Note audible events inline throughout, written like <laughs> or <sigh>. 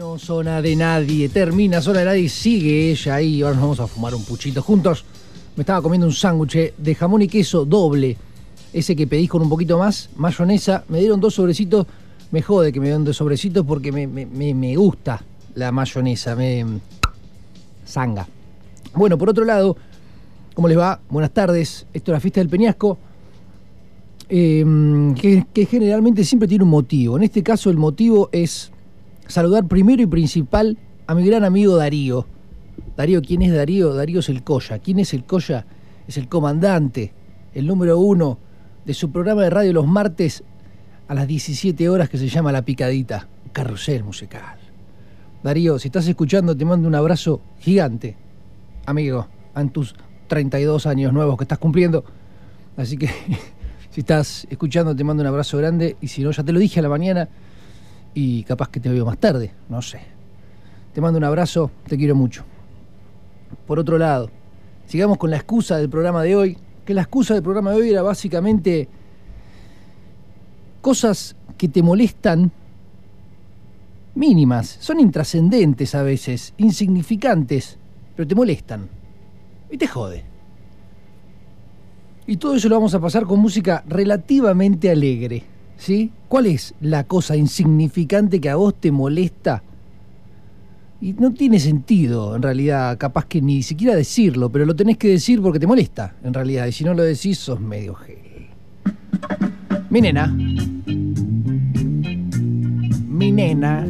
No zona de nadie, termina zona de nadie, sigue ella ahí. Ahora nos vamos a fumar un puchito juntos. Me estaba comiendo un sándwich de jamón y queso doble. Ese que pedís con un poquito más, mayonesa. Me dieron dos sobrecitos. Me jode que me den dos sobrecitos porque me, me- me- gusta la mayonesa. Me. Zanga. Bueno, por otro lado, ¿cómo les va? Buenas tardes. Esto es la fiesta del Peñasco. eh, que generalmente siempre tiene un motivo. En este caso el motivo es saludar primero y principal a mi gran amigo Darío. Darío, ¿quién es Darío? Darío es el Coya. ¿Quién es el Coya? Es el comandante, el número uno de su programa de radio los martes a las 17 horas que se llama La Picadita, Carrusel Musical. Darío, si estás escuchando, te mando un abrazo gigante, amigo, en tus 32 años nuevos que estás cumpliendo. Así que <laughs> si estás escuchando, te mando un abrazo grande. Y si no, ya te lo dije a la mañana y capaz que te veo más tarde, no sé. Te mando un abrazo, te quiero mucho. Por otro lado, sigamos con la excusa del programa de hoy, que la excusa del programa de hoy era básicamente cosas que te molestan mínimas, son intrascendentes a veces, insignificantes, pero te molestan y te jode. Y todo eso lo vamos a pasar con música relativamente alegre, ¿sí? ¿Cuál es la cosa insignificante que a vos te molesta? Y no tiene sentido, en realidad, capaz que ni siquiera decirlo, pero lo tenés que decir porque te molesta, en realidad. Y si no lo decís, sos medio gel. Mi nena. Mi nena.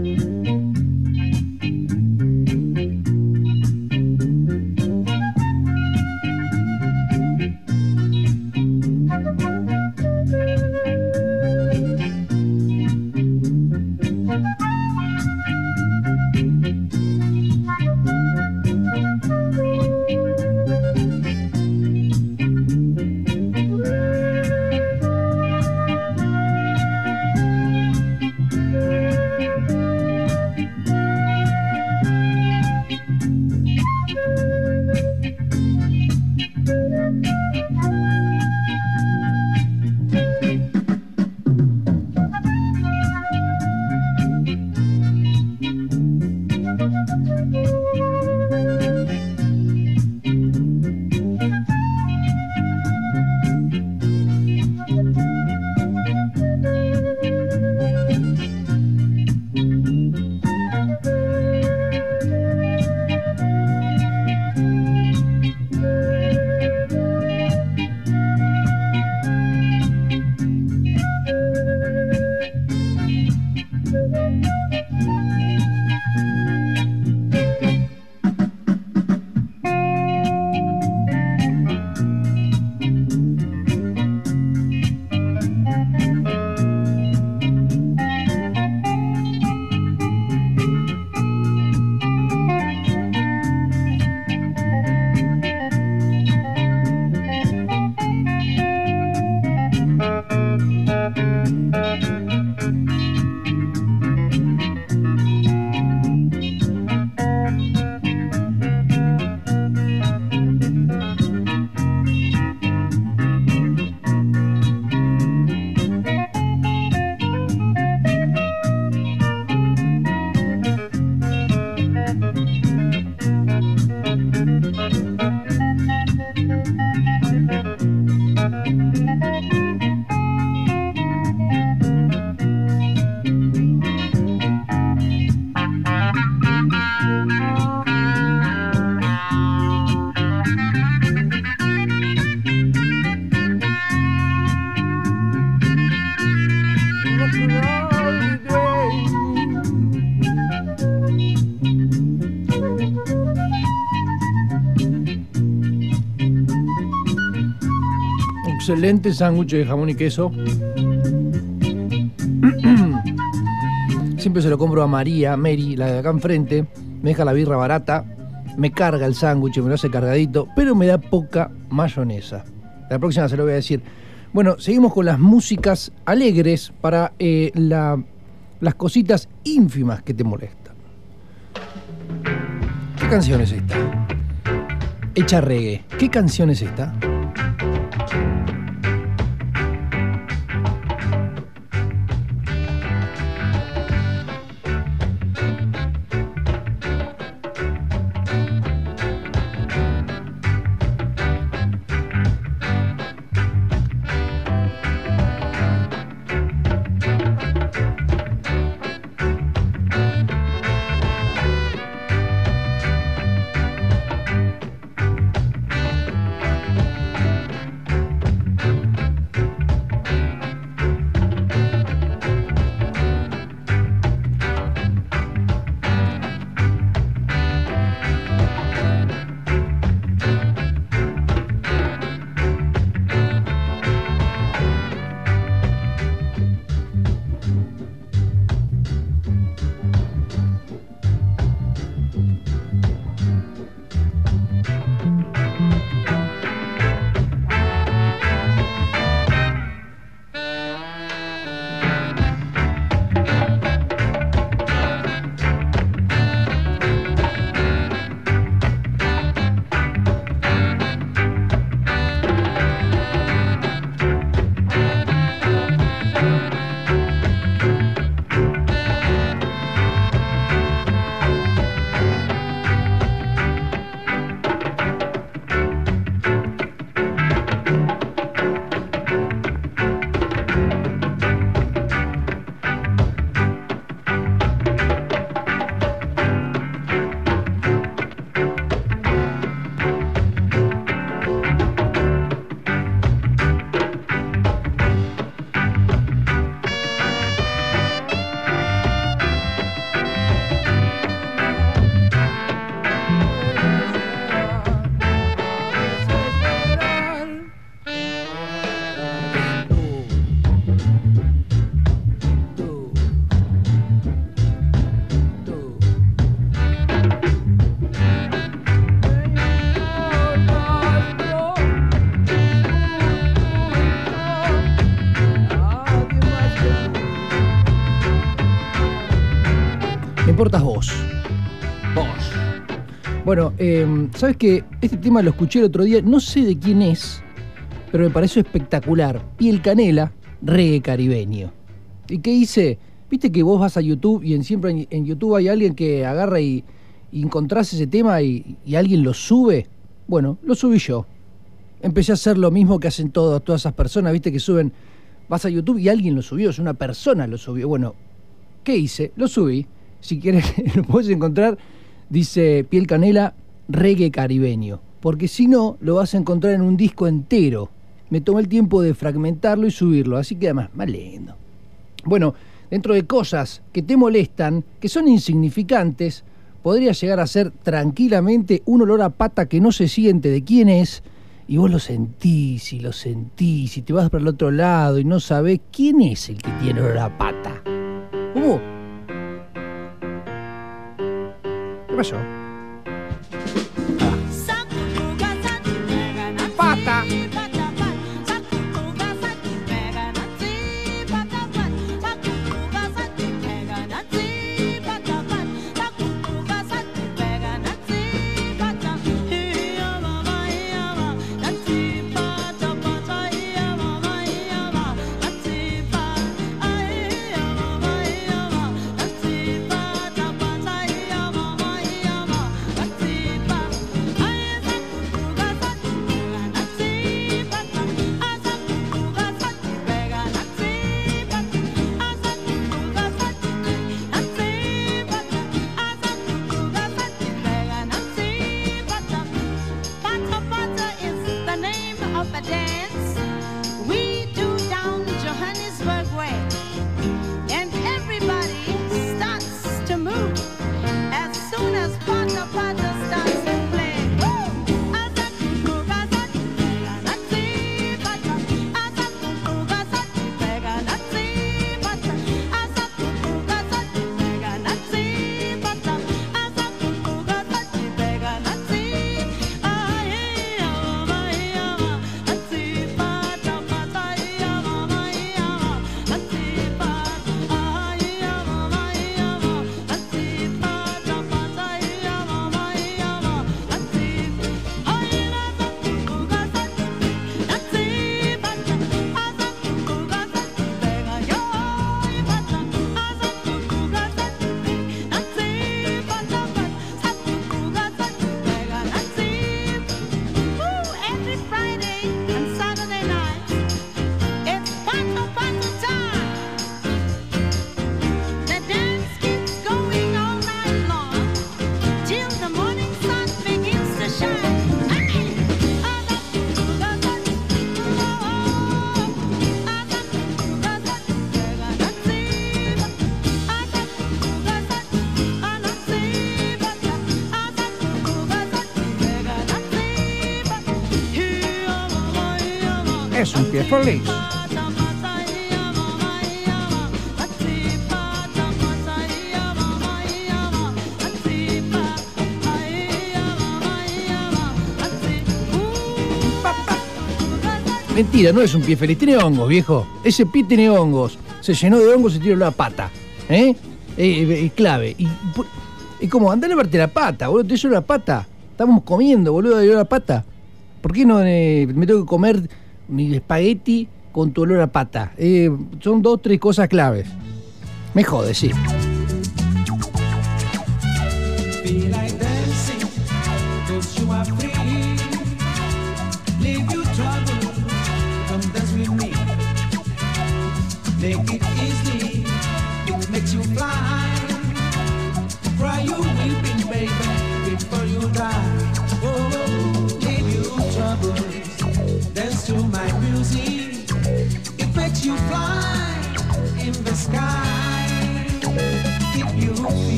Excelente sándwich de jamón y queso. <clears throat> Siempre se lo compro a María, Mary, la de acá enfrente. Me deja la birra barata, me carga el sándwich, me lo hace cargadito, pero me da poca mayonesa. La próxima se lo voy a decir. Bueno, seguimos con las músicas alegres para eh, la- las cositas ínfimas que te molestan. ¿Qué canción es esta? Hecha reggae. ¿Qué canción es esta? Eh, ¿sabes qué? Este tema lo escuché el otro día, no sé de quién es, pero me pareció espectacular. Piel Canela, reggae caribeño. ¿Y qué hice? Viste que vos vas a YouTube y en, siempre en, YouTube hay alguien que agarra y, y encontrás ese tema y, y, alguien lo sube. Bueno, lo subí yo. Empecé a hacer lo mismo que hacen todos, todas esas personas, viste, que suben, vas a YouTube y alguien lo subió, es una persona lo subió. Bueno, ¿qué hice? Lo subí. Si quieres, <laughs> lo puedes encontrar. Dice Piel Canela, reggae caribeño. Porque si no, lo vas a encontrar en un disco entero. Me tomé el tiempo de fragmentarlo y subirlo, así que además, más lindo. Bueno, dentro de cosas que te molestan, que son insignificantes, podría llegar a ser tranquilamente un olor a pata que no se siente de quién es, y vos lo sentís y lo sentís y te vas para el otro lado y no sabés quién es el que tiene olor a pata. ¿Cómo? ¿Qué pasó? Ah. Feliz. Mentira, no es un pie feliz, tiene hongos, viejo. Ese pie tiene hongos. Se llenó de hongos y tiró la pata. ¿Eh? Es clave. Y, y como, andale a verte la pata, boludo, te hizo la pata. Estamos comiendo, boludo, de la pata. ¿Por qué no eh, me tengo que comer mi espagueti con tu olor a pata. Eh, son dos, tres cosas claves. Me jode, sí.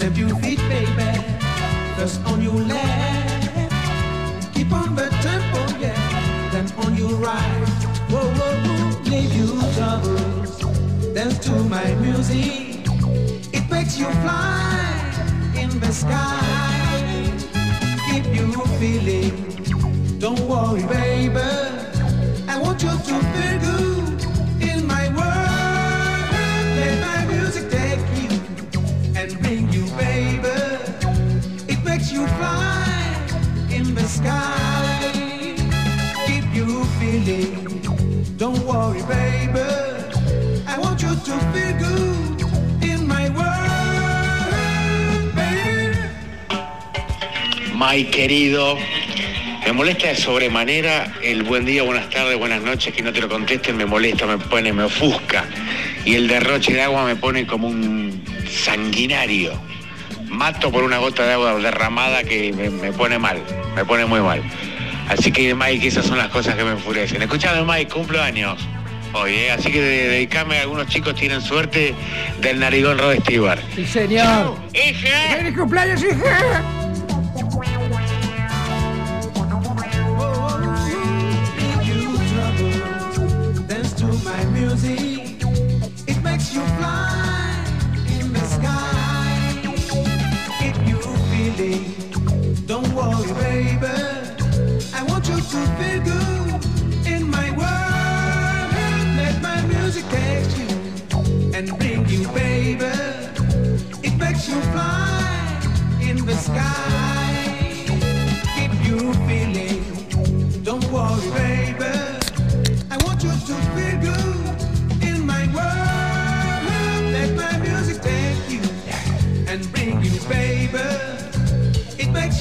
Step your feet, baby. First on your left. Keep on the tempo, yeah. Then on your right. Whoa, whoa, whoa. Leave you troubles. Dance to my music. It makes you fly in the sky. Keep you feeling. Don't worry, baby. I want you to feel good My querido, me molesta de sobremanera el buen día, buenas tardes, buenas noches, que no te lo contesten, me molesta, me pone, me ofusca. Y el derroche de agua me pone como un sanguinario. Mato por una gota de agua derramada que me, me pone mal, me pone muy mal. Así que Mike, esas son las cosas que me enfurecen. Escuchame Mike, cumplo años hoy, ¿eh? así que de- dedicame, algunos chicos tienen suerte del narigón Rod Stewart. Sí, señor. ¡Hija! ¡Feliz cumpleaños, hija!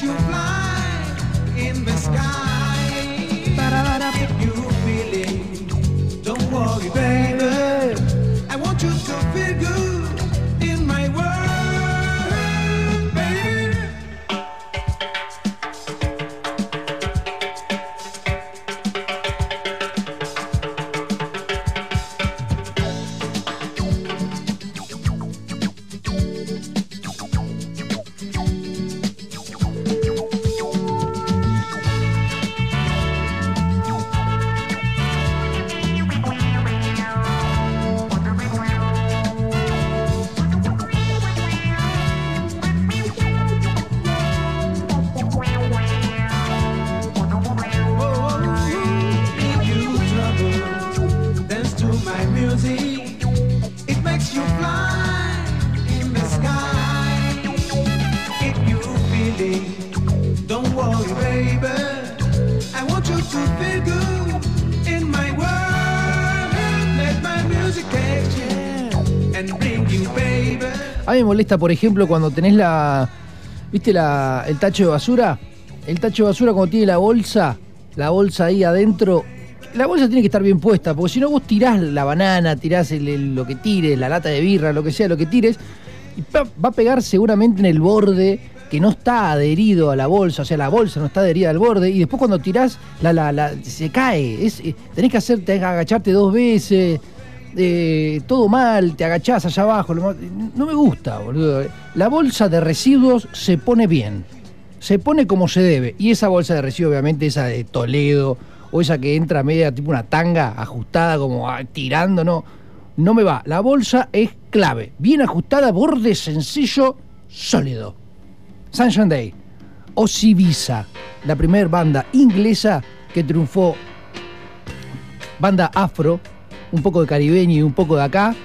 You fly in the sky. 背 molesta, por ejemplo, cuando tenés la. ¿Viste la, el tacho de basura? El tacho de basura cuando tiene la bolsa, la bolsa ahí adentro. La bolsa tiene que estar bien puesta, porque si no vos tirás la banana, tirás lo que tires, la lata de birra, lo que sea, lo que tires, y va a pegar seguramente en el borde que no está adherido a la bolsa, o sea, la bolsa no está adherida al borde, y después cuando tirás, la, la- la- se cae. Es, eh, tenés que hacer, tenés que agacharte dos veces, todo mal, te agachás allá abajo. no me gusta, boludo. La bolsa de residuos se pone bien. Se pone como se debe. Y esa bolsa de residuos, obviamente, esa de Toledo, o esa que entra media tipo una tanga ajustada, como ah, tirando, no. No me va. La bolsa es clave. Bien ajustada, borde sencillo, sólido. Sunshine Day. Osibisa, la primera banda inglesa que triunfó banda afro, un poco de caribeño y un poco de acá,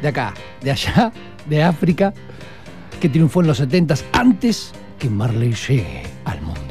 de acá, de allá, de África, que triunfó en los 70 antes que Marley llegue al mundo.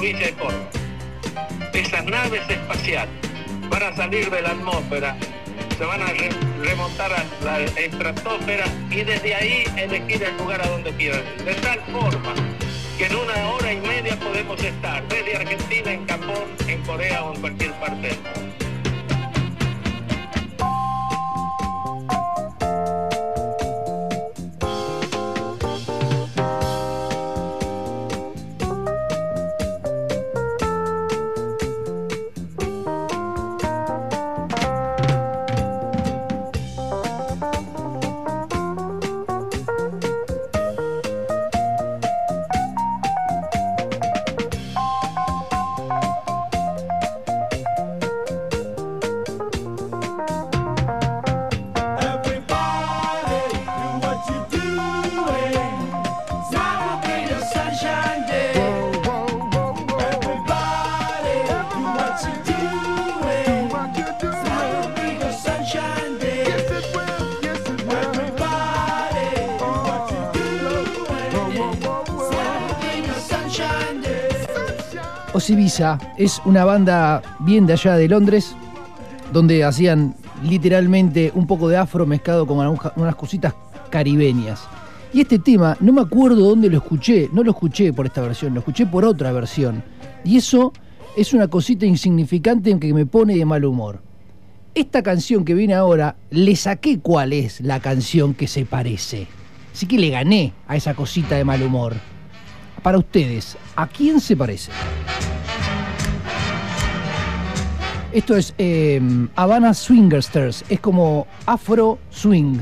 Provincia de Córdoba, esas naves espaciales van a salir de la atmósfera, se van a re- remontar a la estratosfera y desde ahí elegir el lugar a donde quieran. De tal forma que en una hora y media podemos estar desde Argentina, en Japón, en Corea o en cualquier parte del mundo. Es una banda bien de allá de Londres, donde hacían literalmente un poco de afro mezclado con unas cositas caribeñas. Y este tema, no me acuerdo dónde lo escuché, no lo escuché por esta versión, lo escuché por otra versión. Y eso es una cosita insignificante que me pone de mal humor. Esta canción que viene ahora, le saqué cuál es la canción que se parece. Así que le gané a esa cosita de mal humor. Para ustedes, ¿a quién se parece? Esto es eh, Havana Swingersters, es como Afro Swing.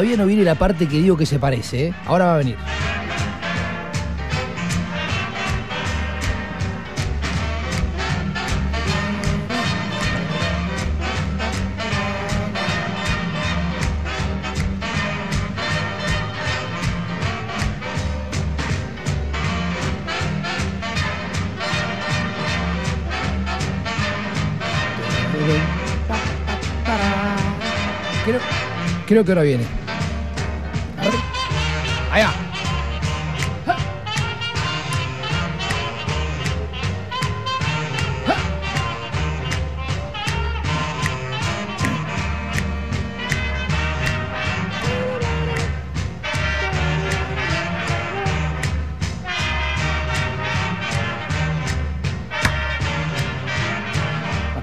Todavía no viene la parte que digo que se parece, ¿eh? Ahora va a venir. Creo, creo que ahora viene.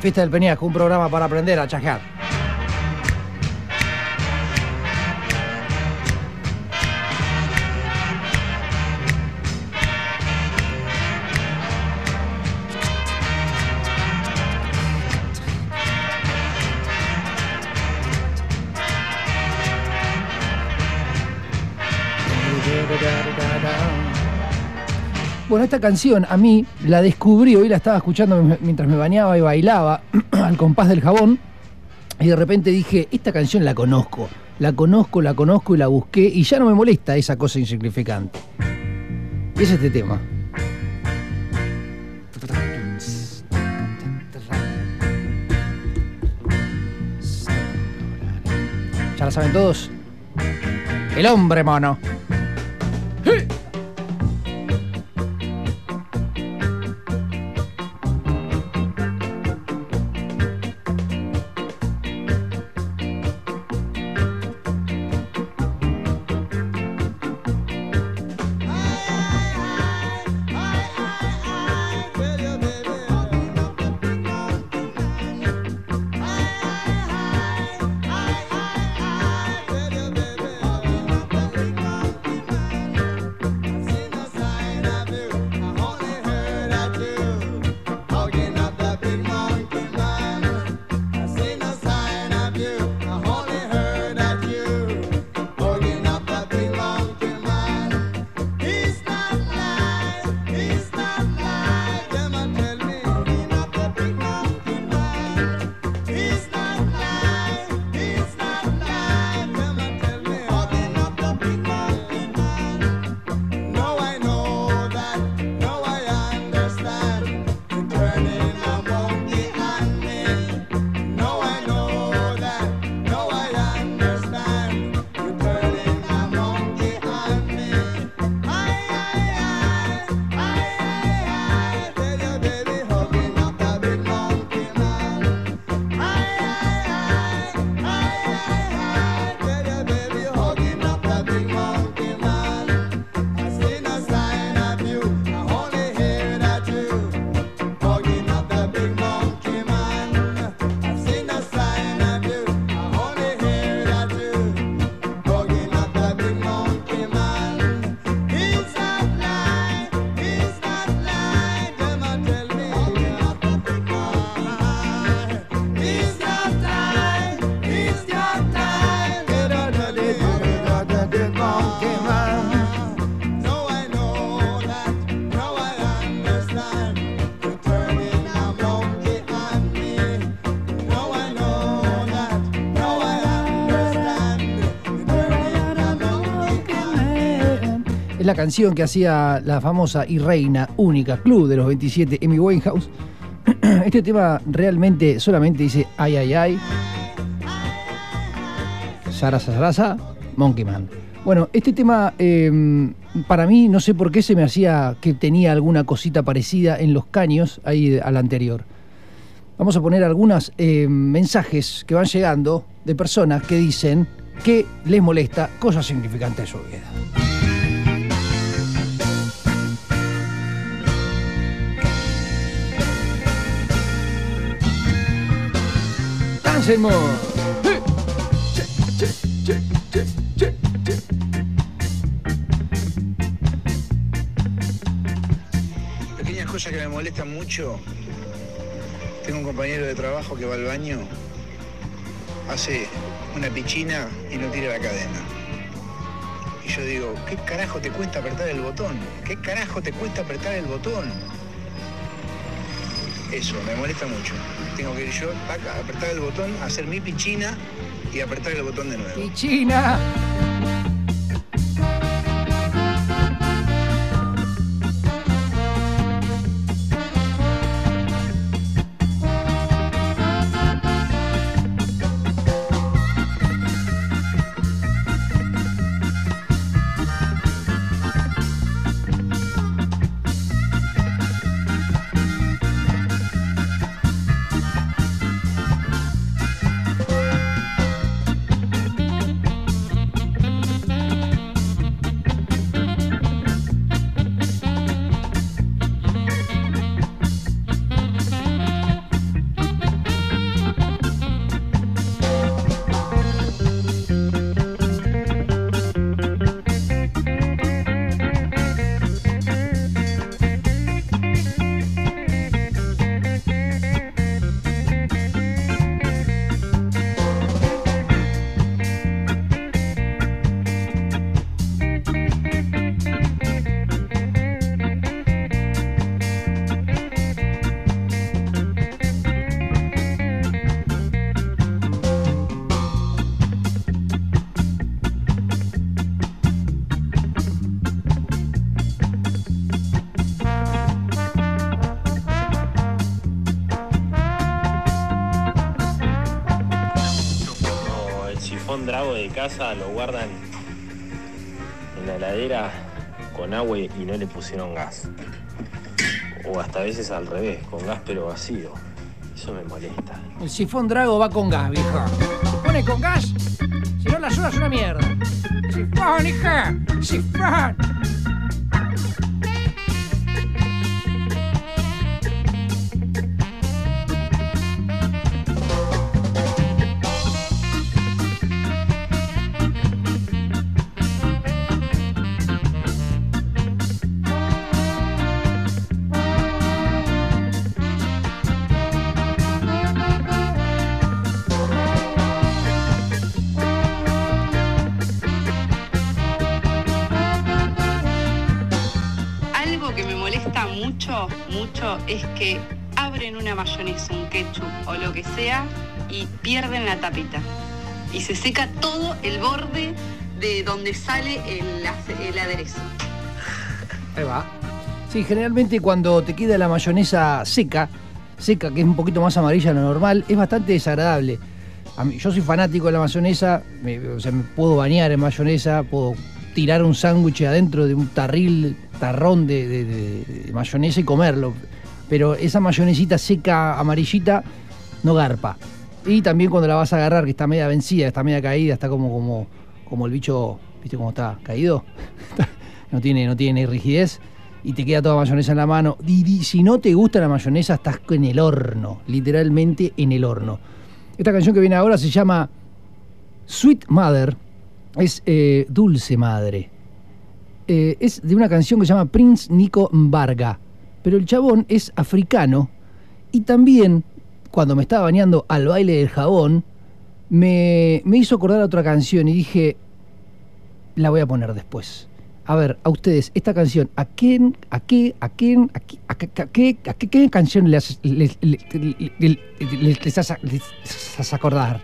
Fiesta del Peñasco, un programa para aprender a chajear. Esta canción a mí la descubrí, hoy la estaba escuchando mientras me bañaba y bailaba <clears throat> al compás del jabón. Y de repente dije, esta canción la conozco, la conozco, la conozco y la busqué y ya no me molesta esa cosa insignificante. Y es este tema. ¿Ya la saben todos? El hombre mono. Es la canción que hacía la famosa y reina única Club de los 27, Amy Winehouse. <clears throat> Este tema realmente solamente dice ay, ay, ay. Sarasa, sarasa, Monkey Man. Bueno, este tema eh, para mí no sé por qué se me hacía que tenía alguna cosita parecida en los caños ahí al anterior. Vamos a poner algunos mensajes que van llegando de personas que dicen que les molesta cosas significantes de su vida. Dancemos. Pequeñas cosas que me molestan mucho. Tengo un compañero de trabajo que va al baño, hace una pichina y no tira la cadena. Y yo digo, ¿qué carajo te cuesta apretar el botón? ¿Qué carajo te cuesta apretar el botón? Eso, me molesta mucho. Tengo que ir yo, apretar el botón, hacer mi pichina y apretar el botón de nuevo. Y casa lo guardan en la heladera con agua y no le pusieron gas. O hasta veces al revés, con gas pero vacío. Eso me molesta. El sifón Drago va con gas, vieja. Pone con gas, si no la ayuda es una mierda. Sifón, hija, sifón. Y pierden la tapita. Y se seca todo el borde de donde sale el, aderezo. Ahí va. Sí, generalmente cuando te queda la mayonesa seca, seca, que es un poquito más amarilla de lo normal, es bastante desagradable. Yo soy fanático de la mayonesa, me, o sea, me puedo bañar en mayonesa, puedo tirar un sándwich adentro de un tarril, tarrón de- de mayonesa y comerlo. Pero esa mayonesita seca, amarillita, no garpa. Y también cuando la vas a agarrar, que está media vencida, está media caída, está como, como, como el bicho, ¿viste cómo está? ¿Caído? <laughs> no tiene, no tiene rigidez y te queda toda mayonesa en la mano. Y, si no te gusta la mayonesa, estás en el horno, literalmente en el horno. Esta canción que viene ahora se llama Sweet Mother, es eh, Dulce Madre. Eh, es de una canción que se llama Prince Nico Varga, pero el chabón es africano y también cuando me estaba bañando al baile del jabón, me, me hizo acordar otra canción y dije, la voy a poner después. A ver, a ustedes, esta canción, ¿a quién, a qué, a quién, a qué, a qué, a qué, canción les, les, les, les- les- les acordar?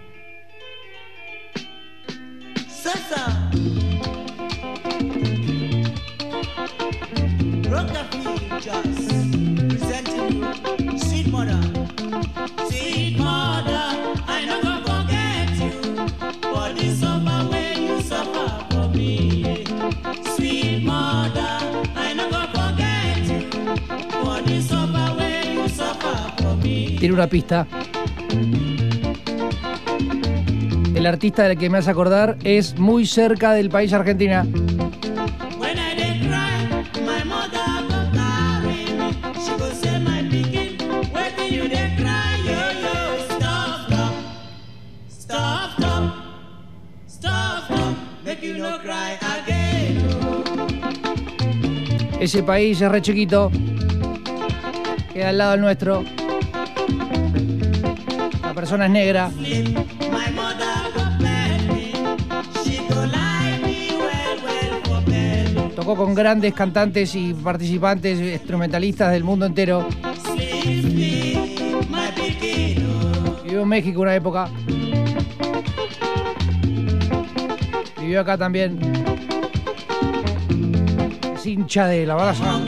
Tiene una pista. El artista del que me hace acordar es muy cerca del país Argentina. Ese país es re chiquito. Queda al lado del nuestro. For bed. Tocó con grandes cantantes y participantes, instrumentalistas del mundo entero. Vivió en México una época. Vivió acá también. Es hincha de la baraza.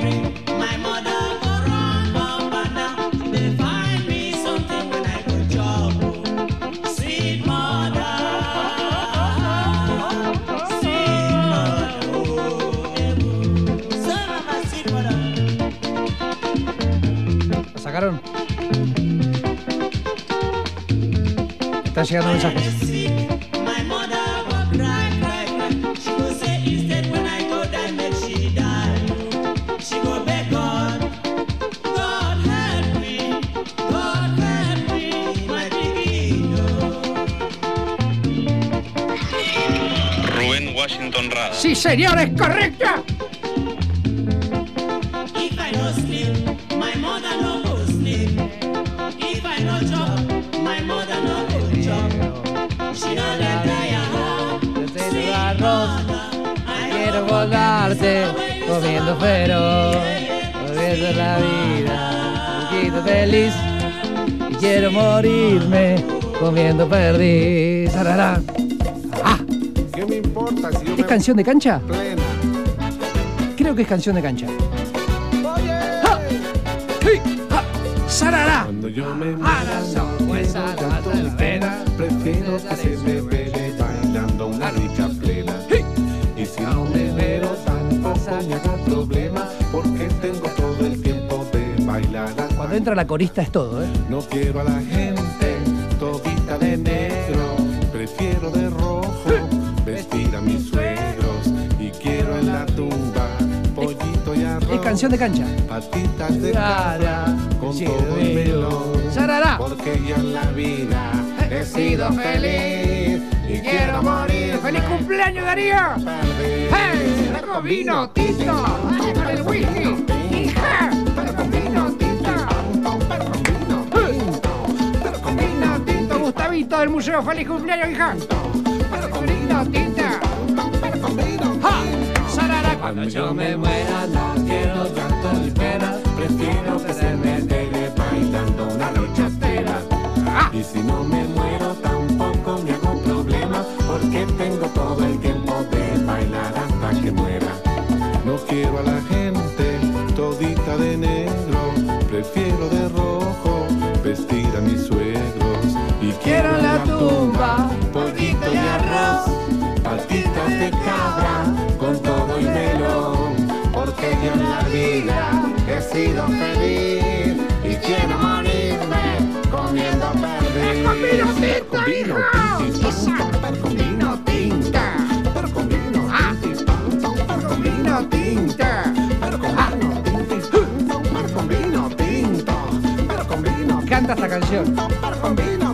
My pikin, oh. Rubén Washington Rada. Sí, señor, es correcta. Comiendo well. Viviendo la vida, un poquito feliz. Y quiero morirme comiendo perdiz. Ah, ¿Qué me importa si yo ¿es me canción de cancha? plena? Creo que es canción de cancha. ¡Sarará! cuando yo me Ah, pues, ah, la- la- la- prefiero que se me pegue Cuando entra la corista es todo, ¿eh? no quiero a la gente todita de negro, prefiero de rojo vestir a mis suegros y quiero en la tumba pollito y arroz. Es canción de cancha. Patitas de Cara, con sí, todo el melón. Sarará. Porque yo en la vida he sido feliz y quiero morir. ¡Feliz cumpleaños, Darío! ¡Hey! ¡Con vino tinto! ¡Ay, con el whisky! ¡Gustavito del museo! ¡Feliz cumpleaños, hija! ¡Pero con vino tinto! ¡Ja! Cuando yo me muera no quiero tanto ni pena, prefiero que se me quede bailando una rechastera. Y si no me muero tampoco me hago problema, porque tengo todo el tiempo de bailar hasta que muera. No quiero a la gente todita de negro, prefiero de de cabra con todo y melón, porque yo en la vida he sido feliz y quiero morirme comiendo perdiz. Con vino vino tinto, con vino pero con vino pero con vino con vino con vino con Canta esta canción. con vino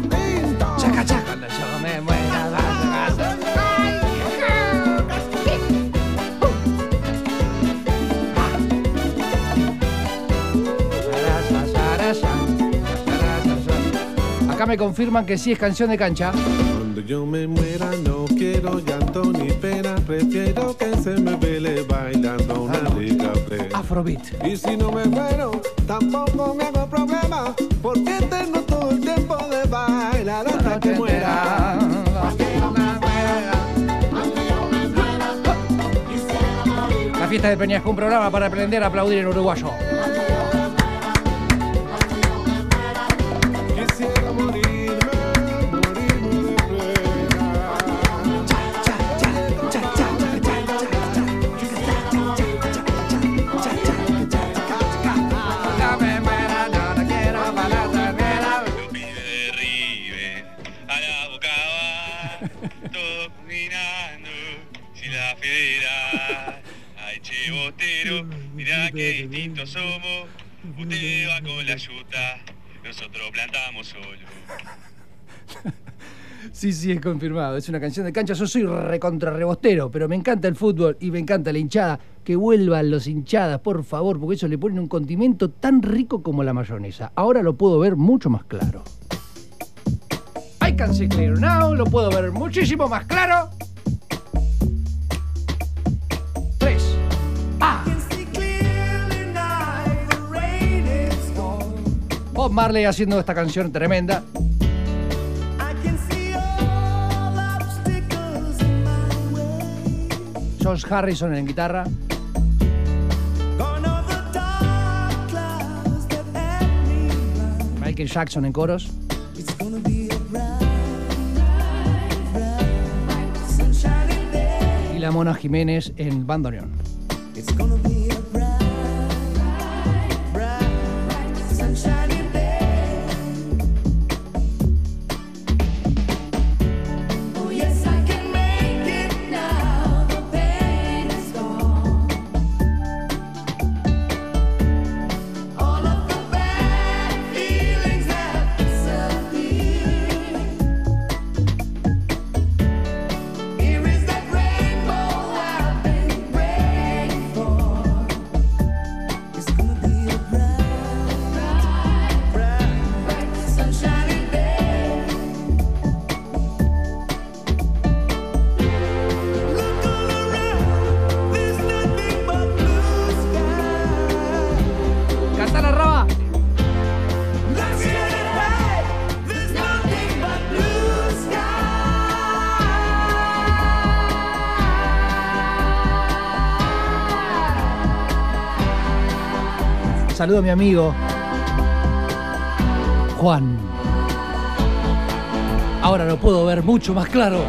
me confirman que sí es canción de cancha. Cuando yo me muera no quiero llanto ni pena, prefiero que se me vele bailando una rica plena. Afrobeat. Y si no me muero, tampoco me hago problema, porque tengo todo el tiempo de bailar hasta que muera. La fiesta de Peñasco, un programa para aprender a aplaudir en uruguayo. Nosotros plantamos solo. <laughs> Sí, sí, es confirmado. Es una canción de cancha. Yo soy recontra rebostero, pero me encanta el fútbol y me encanta la hinchada. Que vuelvan los hinchadas, por favor, porque eso le ponen un condimento tan rico como la mayonesa. Ahora lo puedo ver mucho más claro. I can see clear now, lo puedo ver muchísimo más claro. Tres. Ah. Marley haciendo esta canción tremenda. George Harrison en guitarra. Michael Jackson en coros. Y la Mona Jiménez en bandoneón. Mi amigo Juan. Ahora lo puedo ver mucho más claro.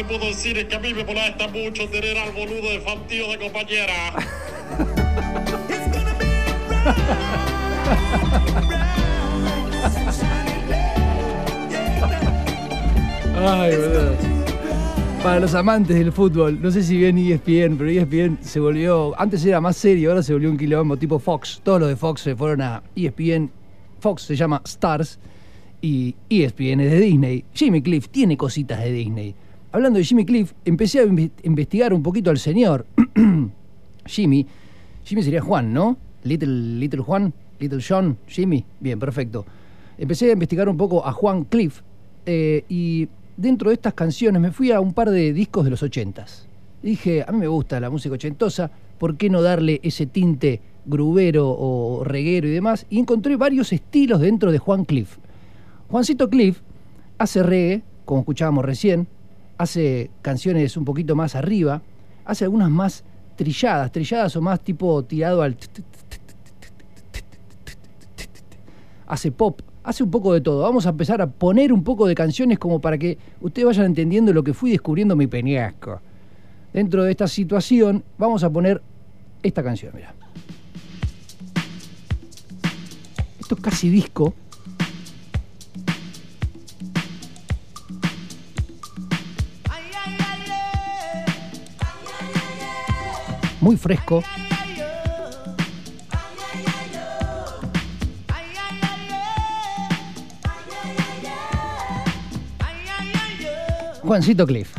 Que puedo decir es que a mí me molesta mucho tener al boludo de Fantío de compañera. Ay, boludo. Para los amantes del fútbol, no sé si bien ESPN, pero ESPN se volvió. Antes era más serio, ahora se volvió un quilombo tipo Fox. Todos los de Fox se fueron a ESPN. Fox se llama Stars y ESPN es de Disney. Jimmy Cliff tiene cositas de Disney. Hablando de Jimmy Cliff, empecé a inve- investigar un poquito al señor. <clears throat> Jimmy. Jimmy sería Juan, ¿no? Little, Little Juan, Little John, Jimmy. Bien, perfecto. Empecé a investigar un poco a Juan Cliff eh, y dentro de estas canciones me fui a un par de discos de los ochentas. Dije, a mí me gusta la música ochentosa, ¿por qué no darle ese tinte grubero o reguero y demás? Y encontré varios estilos dentro de Juan Cliff. Juancito Cliff hace reggae, como escuchábamos recién, hace canciones un poquito más arriba, hace algunas más trilladas, trilladas o más tipo tirado al... Hace pop, hace un poco de todo. Vamos a empezar a poner un poco de canciones como para que ustedes vayan entendiendo lo que fui descubriendo mi peñasco. Dentro de esta situación vamos a poner esta canción, mira. Esto es casi disco. Muy fresco. Juancito Cliff.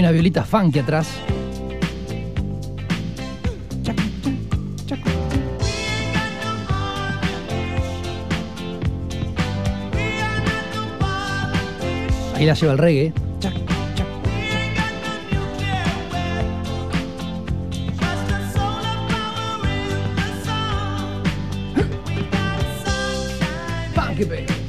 Hay una violita funky atrás. Ahí la lleva el reggae. Funky baby.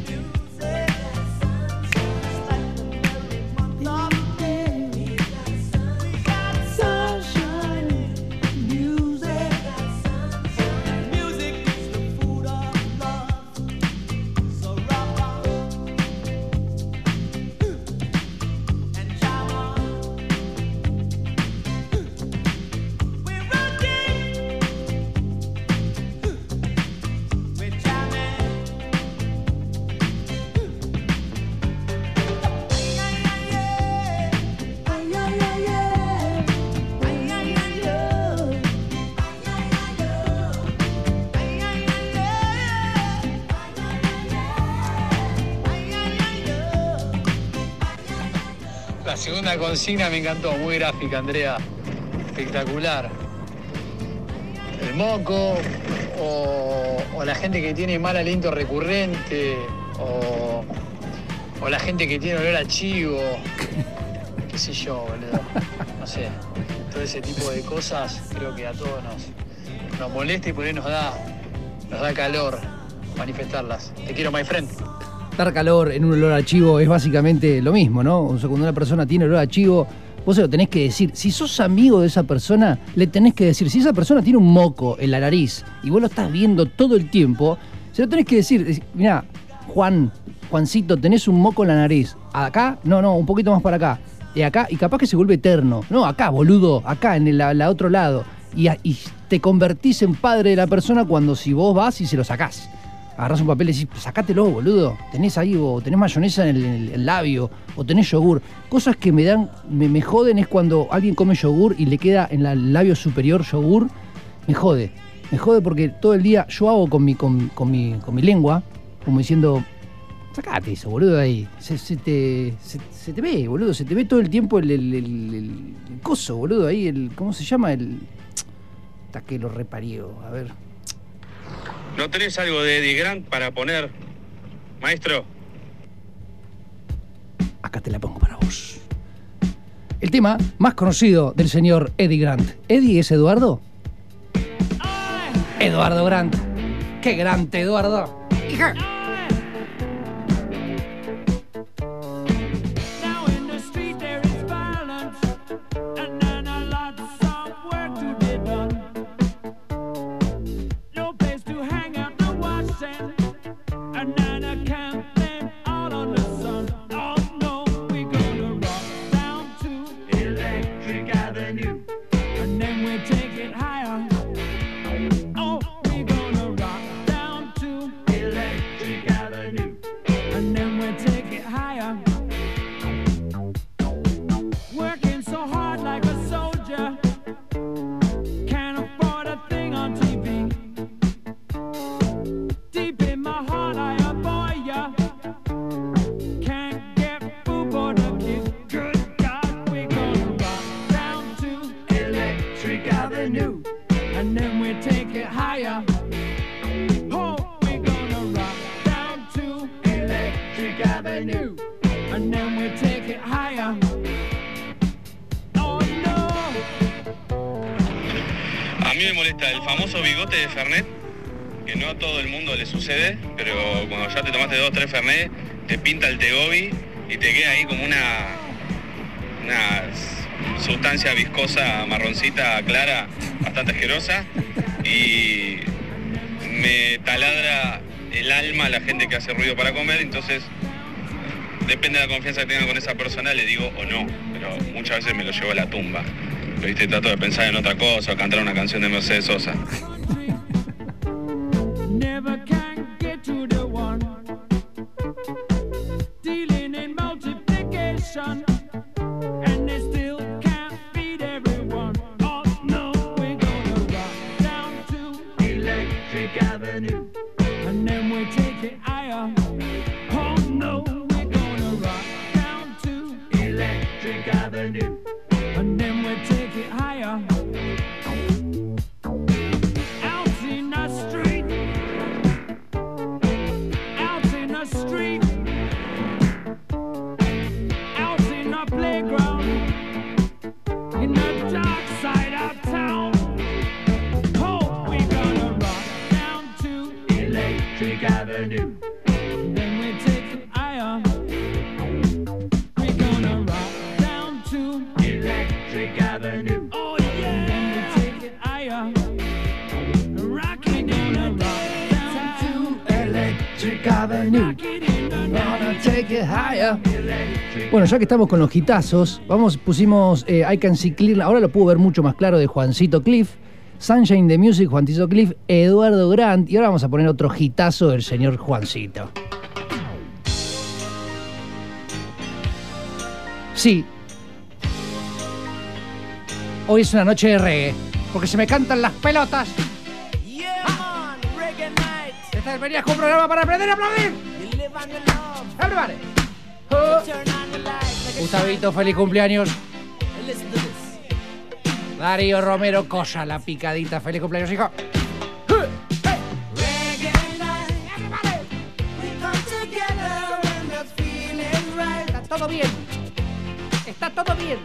Segunda consigna me encantó, muy gráfica, Andrea. Espectacular. El moco, o, o la gente que tiene mal aliento recurrente, o, o la gente que tiene olor a chivo, qué sé yo, boludo. No sé. Todo ese tipo de cosas creo que a todos nos, nos molesta y por ahí nos da, nos da calor manifestarlas. Te quiero, my friend. Calor en un olor a chivo es básicamente lo mismo, ¿no? O sea, cuando una persona tiene olor a chivo, vos se lo tenés que decir. Si sos amigo de esa persona, le tenés que decir. Si esa persona tiene un moco en la nariz y vos lo estás viendo todo el tiempo, se lo tenés que decir. Mira, Juan, Juancito, tenés un moco en la nariz. ¿Acá? No, no, un poquito más para acá. Y acá, y capaz que se vuelve eterno. No, acá, boludo, acá, en el otro lado. Y, y te convertís en padre de la persona cuando si vos vas y se lo sacás. Agarrás un papel y decís, sacátelo, boludo. Tenés ahí, o tenés mayonesa en el, labio, o tenés yogur. Cosas que me dan, me, me joden es cuando alguien come yogur y le queda en el labio superior yogur. Me jode. Me jode porque todo el día yo hago con mi, con, mi, con mi lengua, como diciendo, sacate eso, boludo, de ahí. Se, te, se, te ve, boludo. Se te ve todo el tiempo el coso, boludo. Ahí, el, ¿cómo se llama? El... <tsk> Hasta que lo reparió. A ver. ¿No tenés algo de Eddie Grant para poner, maestro? Acá te la pongo para vos. El tema más conocido del señor Eddie Grant. ¿Eddie es Eduardo? Eduardo Grant. ¡Qué grande, Eduardo! Hija. Famoso bigote de Fernet, que no a todo el mundo le sucede, pero cuando ya te tomaste dos, tres Fernet, te pinta el tegobi y te queda ahí como una, una sustancia viscosa, marroncita, clara, bastante asquerosa. Y me taladra el alma a la gente que hace ruido para comer, entonces depende de la confianza que tenga con esa persona, le digo o no, pero muchas veces me lo llevo a la tumba. ¿Viste? Trato de pensar en otra cosa, cantar una canción de Mercedes Sosa. <laughs> Bueno, ya que estamos con los hitazos, vamos, pusimos eh, I Can See Clear, ahora lo puedo ver mucho más claro de Juancito Cliff, Sunshine the Music, Juancito Cliff, Eduardo Grant, y ahora vamos a poner otro hitazo del señor Juancito. Sí. Hoy es una noche de reggae, porque se me cantan las pelotas. Estas venías con programa para aprender a aplaudir. Everybody. Oh. Gustavito, feliz cumpleaños. Darío Romero Cosa, la picadita. Feliz cumpleaños, hijo. Está todo bien. Está todo bien.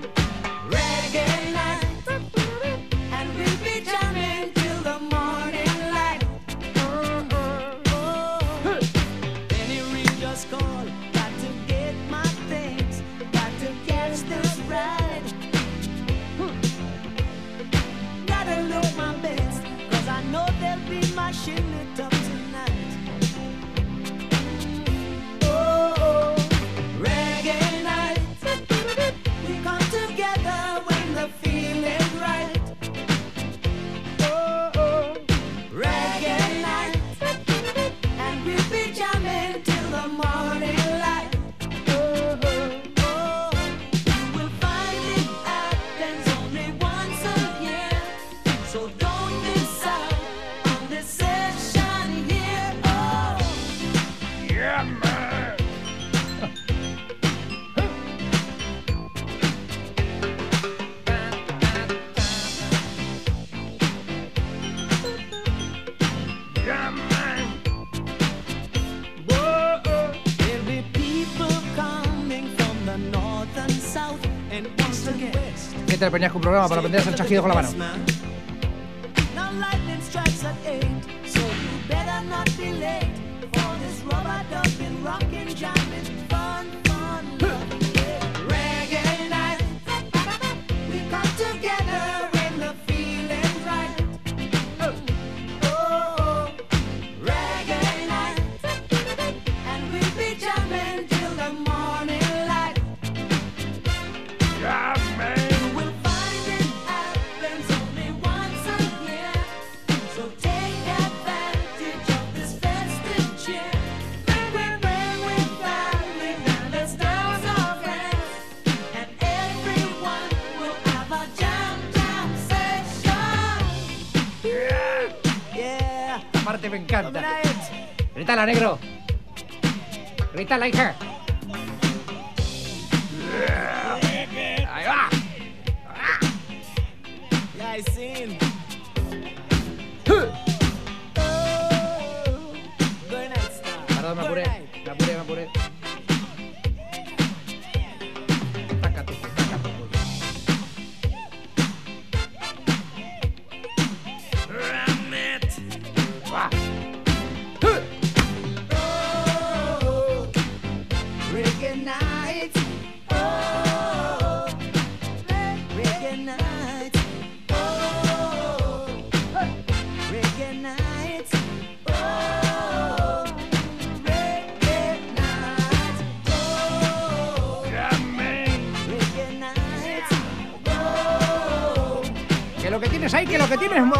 te ponías un programa para aprender a hacer chasquidos con la mano. aquí mismo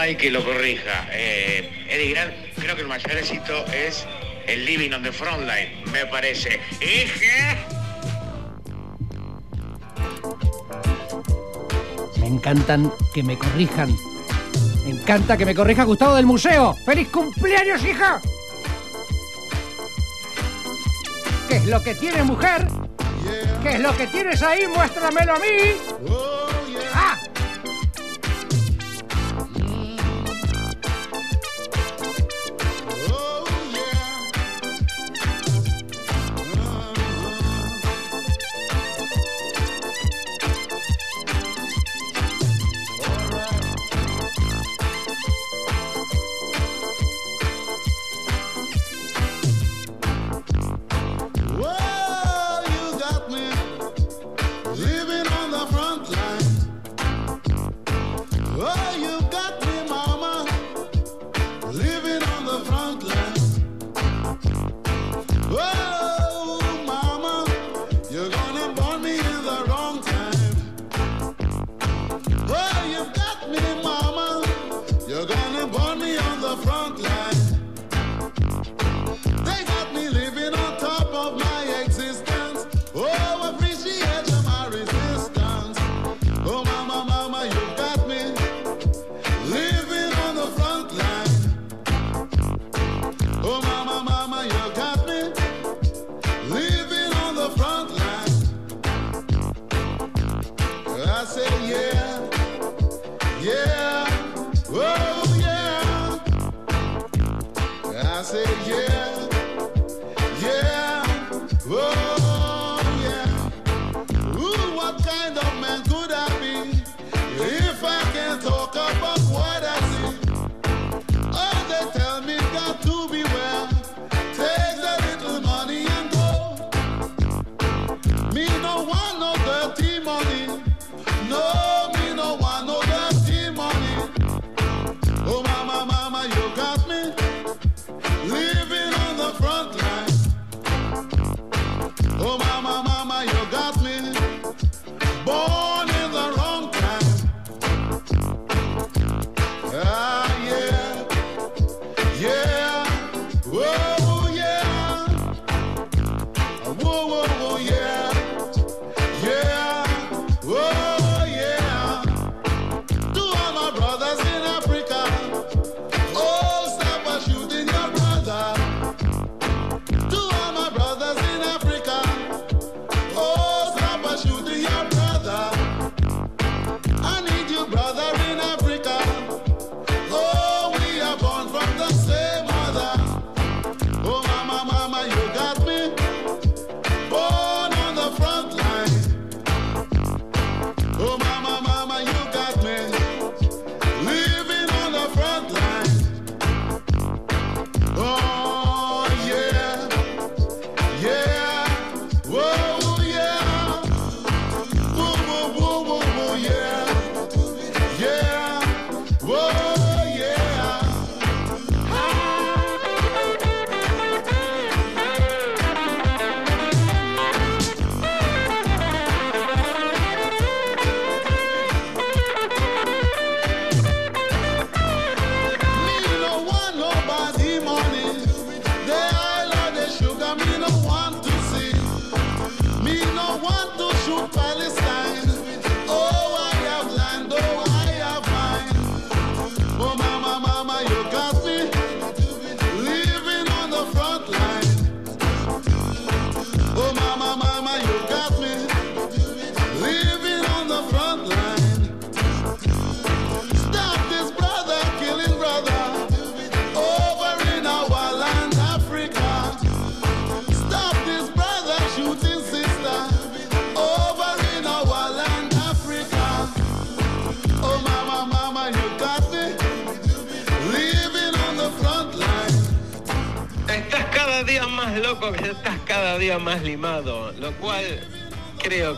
Mike que lo corrija. Eh, Eddie Grant, creo que el mayor éxito es el Living on the Frontline, me parece. ¡Hija! Me encantan que me corrijan. Me encanta que me corrija Gustavo del Museo. ¡Feliz cumpleaños, hija! ¿Qué es lo que tiene mujer? ¿Qué es lo que tienes ahí? Muéstramelo a mí.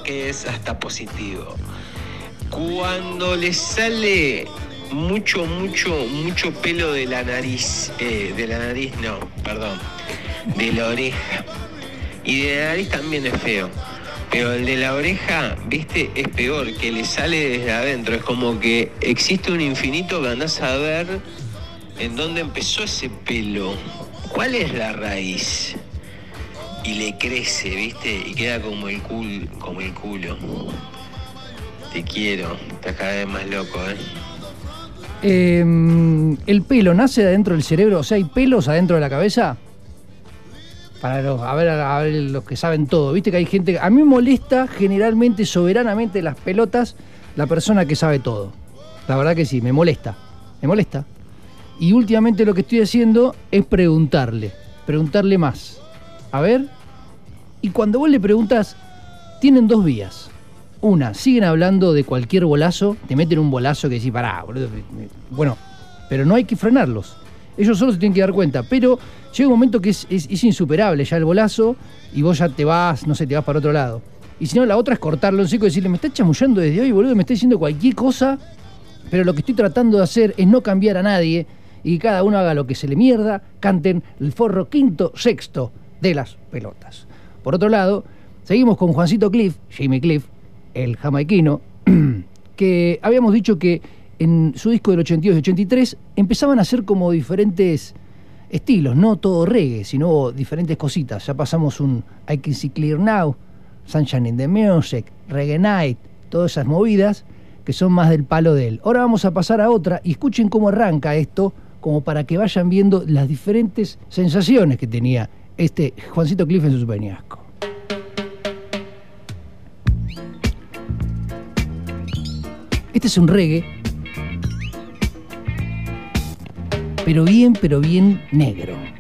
Que es hasta positivo. Cuando le sale mucho, mucho, mucho pelo de la nariz, eh, de la nariz no, perdón, de la oreja. Y de la nariz también es feo. Pero el de la oreja, viste, es peor, que le sale desde adentro. Es como que existe un infinito que andás a ver en dónde empezó ese pelo. ¿Cuál es la raíz? Y le crece, viste, y queda como el culo, como el culo. Te quiero, estás cada vez más loco, ¿eh? Eh, ¿El pelo nace de adentro del cerebro? O sea, ¿hay pelos adentro de la cabeza? Para los, ver, a ver los que saben todo. Viste que hay gente. A mí molesta generalmente, soberanamente, las pelotas, la persona que sabe todo. La verdad que sí, me molesta. Me molesta. Y últimamente lo que estoy haciendo es preguntarle. Preguntarle más. A ver. Y cuando vos le preguntas, tienen dos vías. Una, siguen hablando de cualquier bolazo, te meten un bolazo que decís, pará, boludo. Bueno, pero no hay que frenarlos. Ellos solo se tienen que dar cuenta. Pero llega un momento que es, insuperable ya el bolazo y vos ya te vas, no sé, te vas para otro lado. Y si no, la otra es cortarlo en seco y decirle, me está chamullando desde hoy, boludo, me está diciendo cualquier cosa, pero lo que estoy tratando de hacer es no cambiar a nadie y que cada uno haga lo que se le mierda, canten el forro quinto, sexto de las pelotas. Por otro lado, seguimos con Juancito Cliff, Jamie Cliff, el jamaiquino, <clears throat> que habíamos dicho que en su disco del 82 y 83 empezaban a hacer como diferentes estilos, no todo reggae, sino diferentes cositas. Ya pasamos un I Can See Clear Now, Sunshine in the Music, Reggae Night, todas esas movidas que son más del palo de él. Ahora vamos a pasar a otra y escuchen cómo arranca esto, como para que vayan viendo las diferentes sensaciones que tenía este Juancito Cliff en su peñasco. Este es un reggae, pero bien, pero bien negro.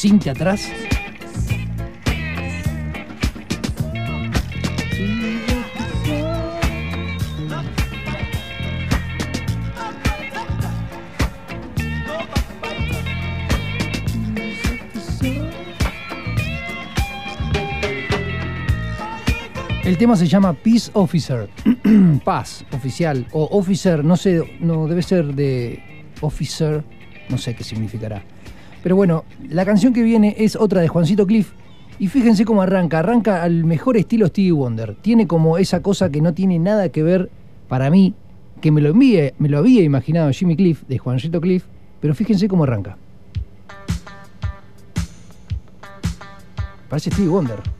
cinta atrás. El tema se llama Peace Officer, <clears throat> paz oficial o officer, no sé, no debe ser de officer, no sé qué significará. Pero bueno, la canción que viene es otra de Juancito Cliff. Y fíjense cómo arranca. Arranca al mejor estilo Stevie Wonder. Tiene como esa cosa que no tiene nada que ver para mí, que me lo, envíe, me lo había imaginado Jimmy Cliff, de Juancito Cliff. Pero fíjense cómo arranca. Parece Stevie Wonder.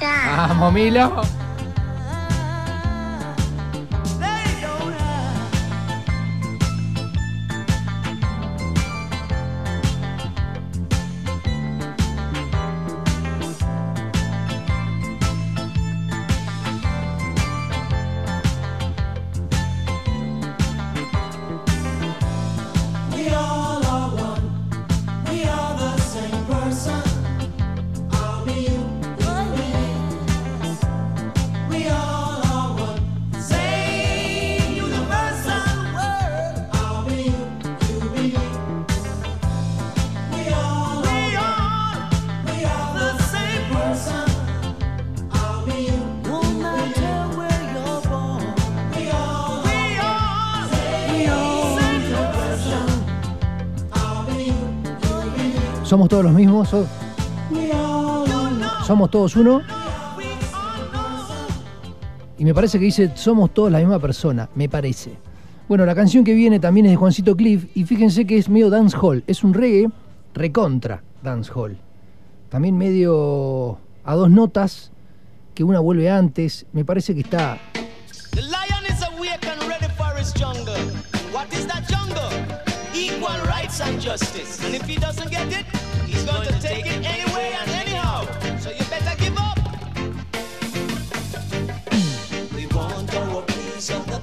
Ah, Vamos, Milo. Somos todos los mismos. Somos todos uno. Y me parece que dice, somos todos la misma persona, me parece. Bueno, la canción que viene también es de Juancito Cliff y fíjense que es medio dance hall, es un reggae recontra dance hall. También medio a dos notas, que una vuelve antes, me parece que está... The lion is awake and ready for his jungle. What is that jungle? Rights and justice. And if he doesn't get it, he's going to take it anyway and anyhow. So you better give up. We want our piece of the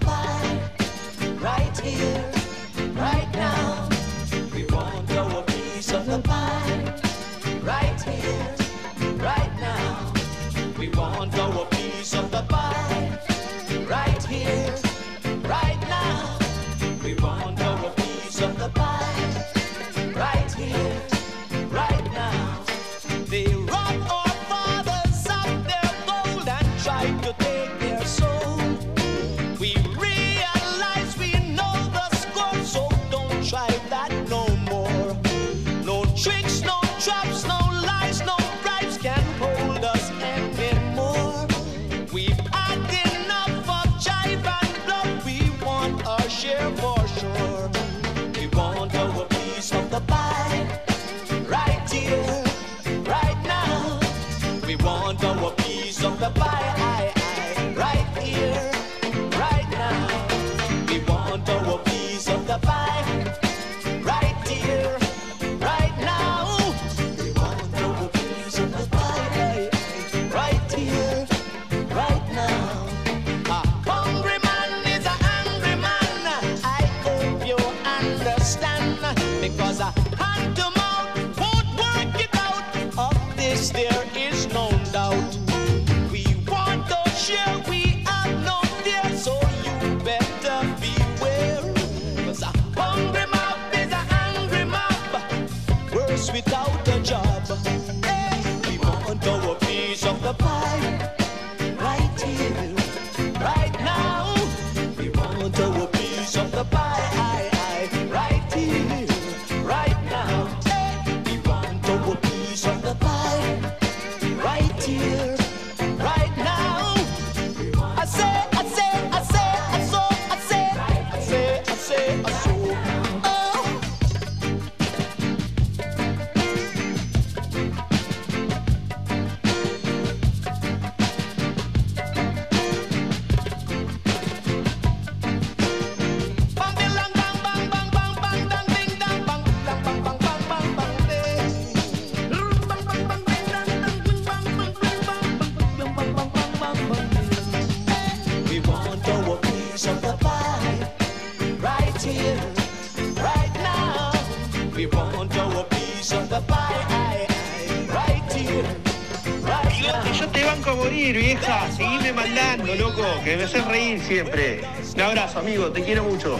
que me haces reír siempre. Un abrazo, amigo, te quiero mucho.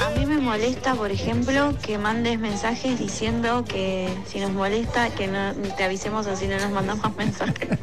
A mí me molesta, por ejemplo, que mandes mensajes diciendo que si nos molesta que no te avisemos así no nos mandamos mensajes.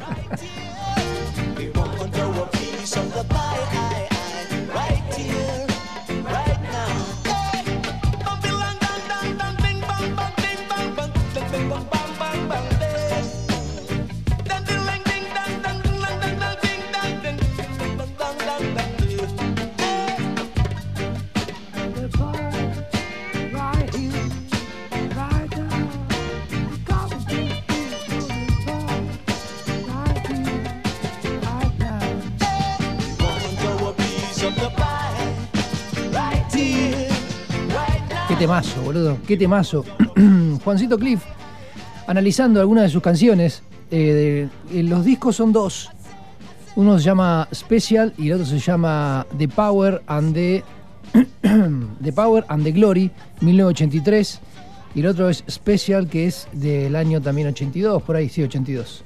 Qué temazo. <clears throat> Juancito Cliff, analizando algunas de sus canciones, eh, eh, los discos son dos. Uno se llama Special y el otro se llama The Power and the, <clears throat> the Power and the Glory, 1983. Y el otro es Special, que es del año también 82, por ahí, sí, 82.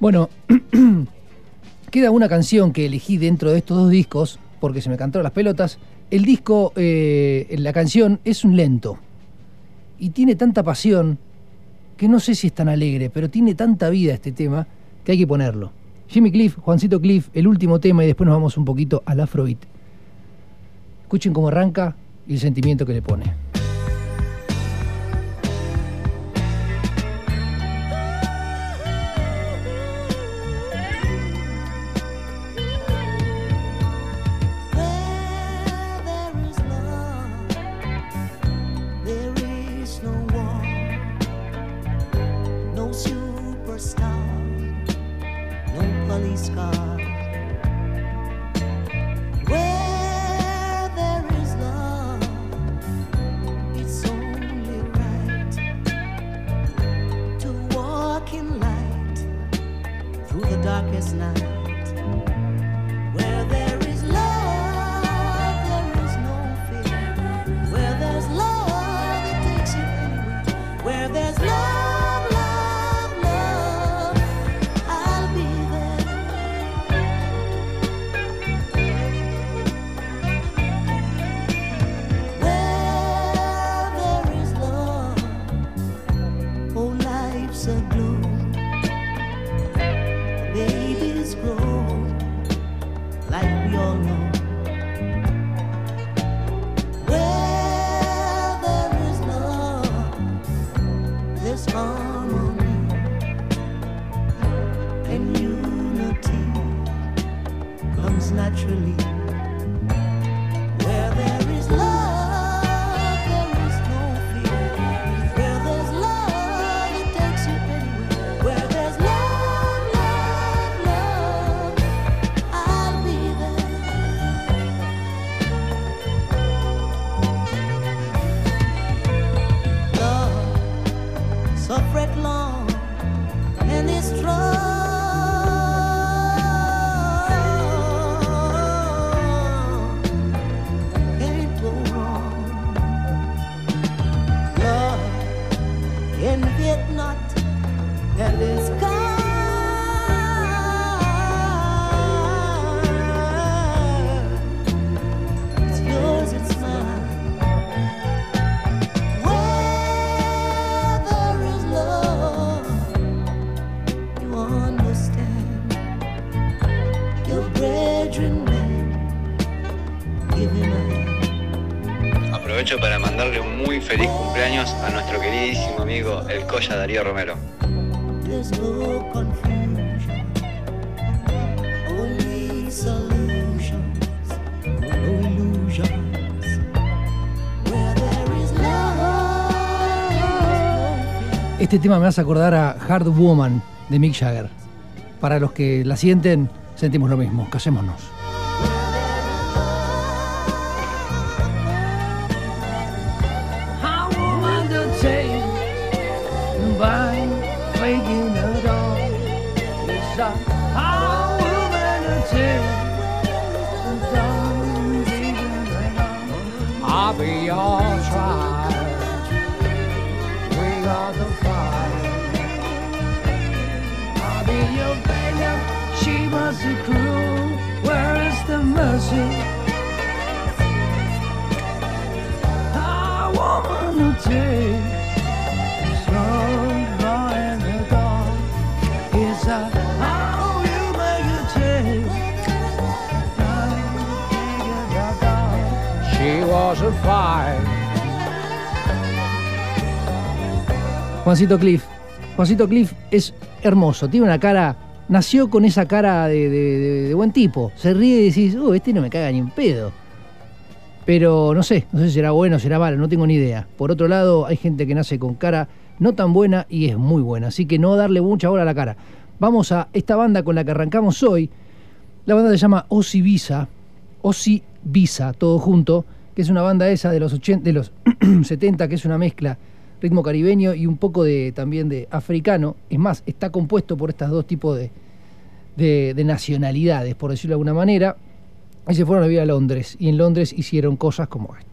Bueno, <clears throat> queda una canción que elegí dentro de estos dos discos, porque se me cantaron las pelotas. El disco, eh, la canción es un lento. Y tiene tanta pasión que no sé si es tan alegre, pero tiene tanta vida este tema que hay que ponerlo. Jimmy Cliff, Juancito Cliff, el último tema y después nos vamos un poquito al Afrobeat. Escuchen cómo arranca y el sentimiento que le pone. The darkest night. Feliz cumpleaños a nuestro queridísimo amigo el Colla Darío Romero. Este tema me hace acordar a Hard Woman de Mick Jagger. Para los que la sienten, sentimos lo mismo. Casémonos. Juancito Cliff. Juancito Cliff es hermoso, tiene una cara. Nació con esa cara de, buen tipo. Se ríe y decís, uh, este no me caga ni en pedo. Pero no sé, no sé si será bueno, será malo, no tengo ni idea. Por otro lado, hay gente que nace con cara no tan buena y es muy buena. Así que no darle mucha bola a la cara. Vamos a esta banda con la que arrancamos hoy. La banda se llama Osi Visa. Osi Visa, todo junto. Que es una banda esa de los, 80, de los <clears throat> 70, que es una mezcla ritmo caribeño y un poco de también de africano. Es más, está compuesto por estos dos tipos de, de- de nacionalidades, por decirlo de alguna manera. Y se fueron a vivir a Londres. Y en Londres hicieron cosas como esta.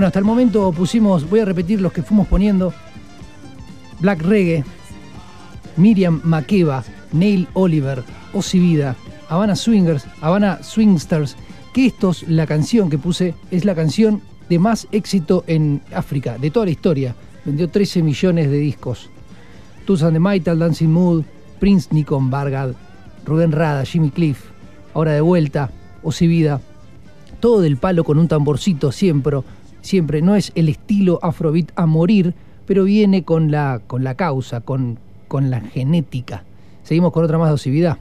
Bueno, hasta el momento pusimos, voy a repetir los que fuimos poniendo. Black Reggae, Miriam Makeba, Neil Oliver, Ozzy Vida, Havana Swingers, Havana Swingsters, que estos, la canción que puse, es la canción de más éxito en África, de toda la historia. Vendió 13 millones de discos. Toots and the Maytal, Dancing Mood, Prince Nikon Bargad, Rubén Rada, Jimmy Cliff, ahora de vuelta, Ozzy Vida, todo del palo con un tamborcito siempre, siempre. No es el estilo afrobeat a morir, pero viene con la, con la causa, con, con la genética. Seguimos con otra más dosividad.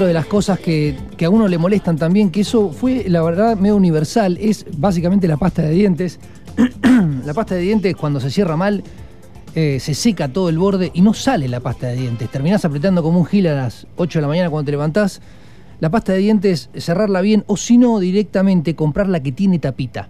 Dentro de las cosas que, a uno le molestan también, que eso fue, la verdad, medio universal, es básicamente la pasta de dientes. <clears throat> la pasta de dientes, cuando se cierra mal, eh, se seca todo el borde y no sale la pasta de dientes. Terminás apretando como un gil a las 8 de la mañana cuando te levantás. La pasta de dientes, cerrarla bien, o si no, directamente comprar la que tiene tapita.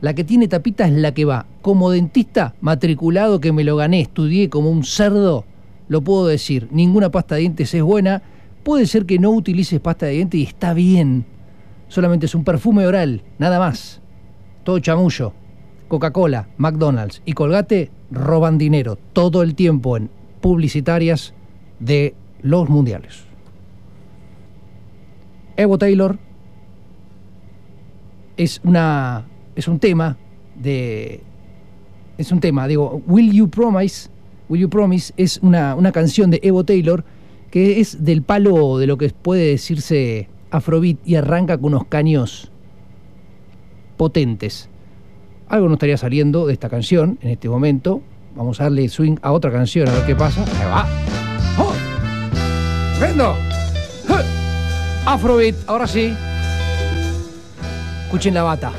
La que tiene tapita es la que va. Como dentista matriculado que me lo gané, estudié como un cerdo, lo puedo decir. Ninguna pasta de dientes es buena. Puede ser que no utilices pasta de dientes y está bien. Solamente es un perfume oral, nada más. Todo chamullo. Coca-Cola, McDonald's y Colgate roban dinero todo el tiempo en publicitarias de los mundiales. Evo Taylor es una es un tema de es un tema, digo, Will You Promise, Will You Promise es una, una canción de Evo Taylor que es del palo de lo que puede decirse Afrobeat y arranca con unos caños potentes. Algo no estaría saliendo de esta canción en este momento. Vamos a darle swing a otra canción a ver qué pasa. Ahí va. ¡Oh! ¡Vendo! Afrobeat, ahora sí. Escuchen la bata.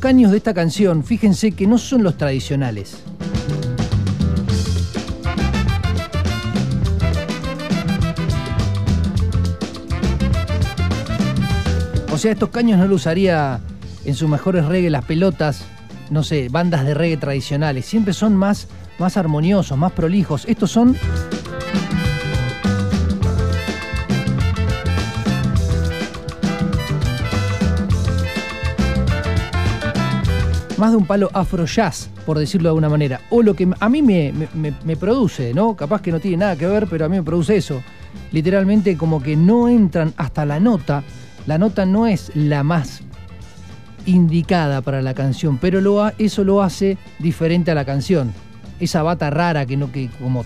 Caños de esta canción, fíjense que no son los tradicionales. O sea, estos caños no lo usaría en sus mejores reggae las pelotas, no sé, bandas de reggae tradicionales. Siempre son más, más armoniosos, más prolijos. Estos son más de un palo afro jazz, por decirlo de alguna manera. O lo que a mí me, me- produce, ¿no? Capaz que no tiene nada que ver, pero a mí me produce eso. Literalmente como que no entran hasta la nota. La nota no es la más indicada para la canción, pero eso lo hace diferente a la canción. Esa bata rara que no que como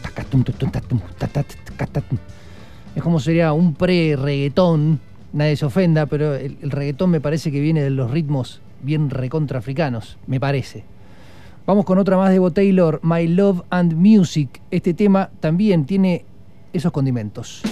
es como sería un pre-reggaetón, nadie se ofenda, pero el, el reggaetón me parece que viene de los ritmos bien recontraafricanos, me parece. Vamos con otra más de Bo Taylor, My Love and Music. Este tema también tiene esos condimentos.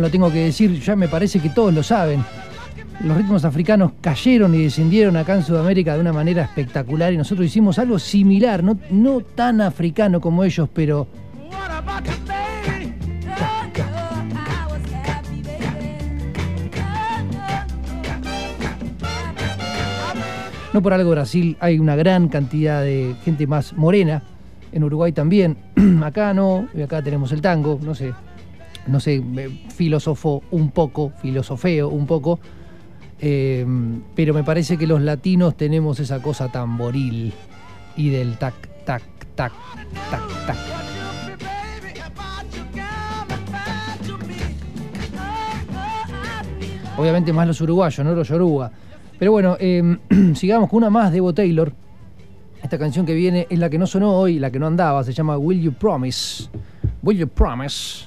Lo tengo que decir, ya me parece que todos lo saben. Los ritmos africanos cayeron y descendieron acá en Sudamérica de una manera espectacular y nosotros hicimos algo similar, no, no tan africano como ellos, pero no por algo Brasil hay una gran cantidad de gente más morena, en Uruguay también, <clears throat> acá no, y acá tenemos el tango, no sé, no sé, me filosofo un poco, filosofeo un poco, eh, pero me parece que los latinos tenemos esa cosa tamboril y del tac, tac, tac, tac, tac. Obviamente más los uruguayos, no los yoruba. Pero bueno, eh, <clears throat> sigamos con una más de Evo Taylor. Esta canción que viene es la que no sonó hoy, la que no andaba, se llama Will You Promise. Will You Promise.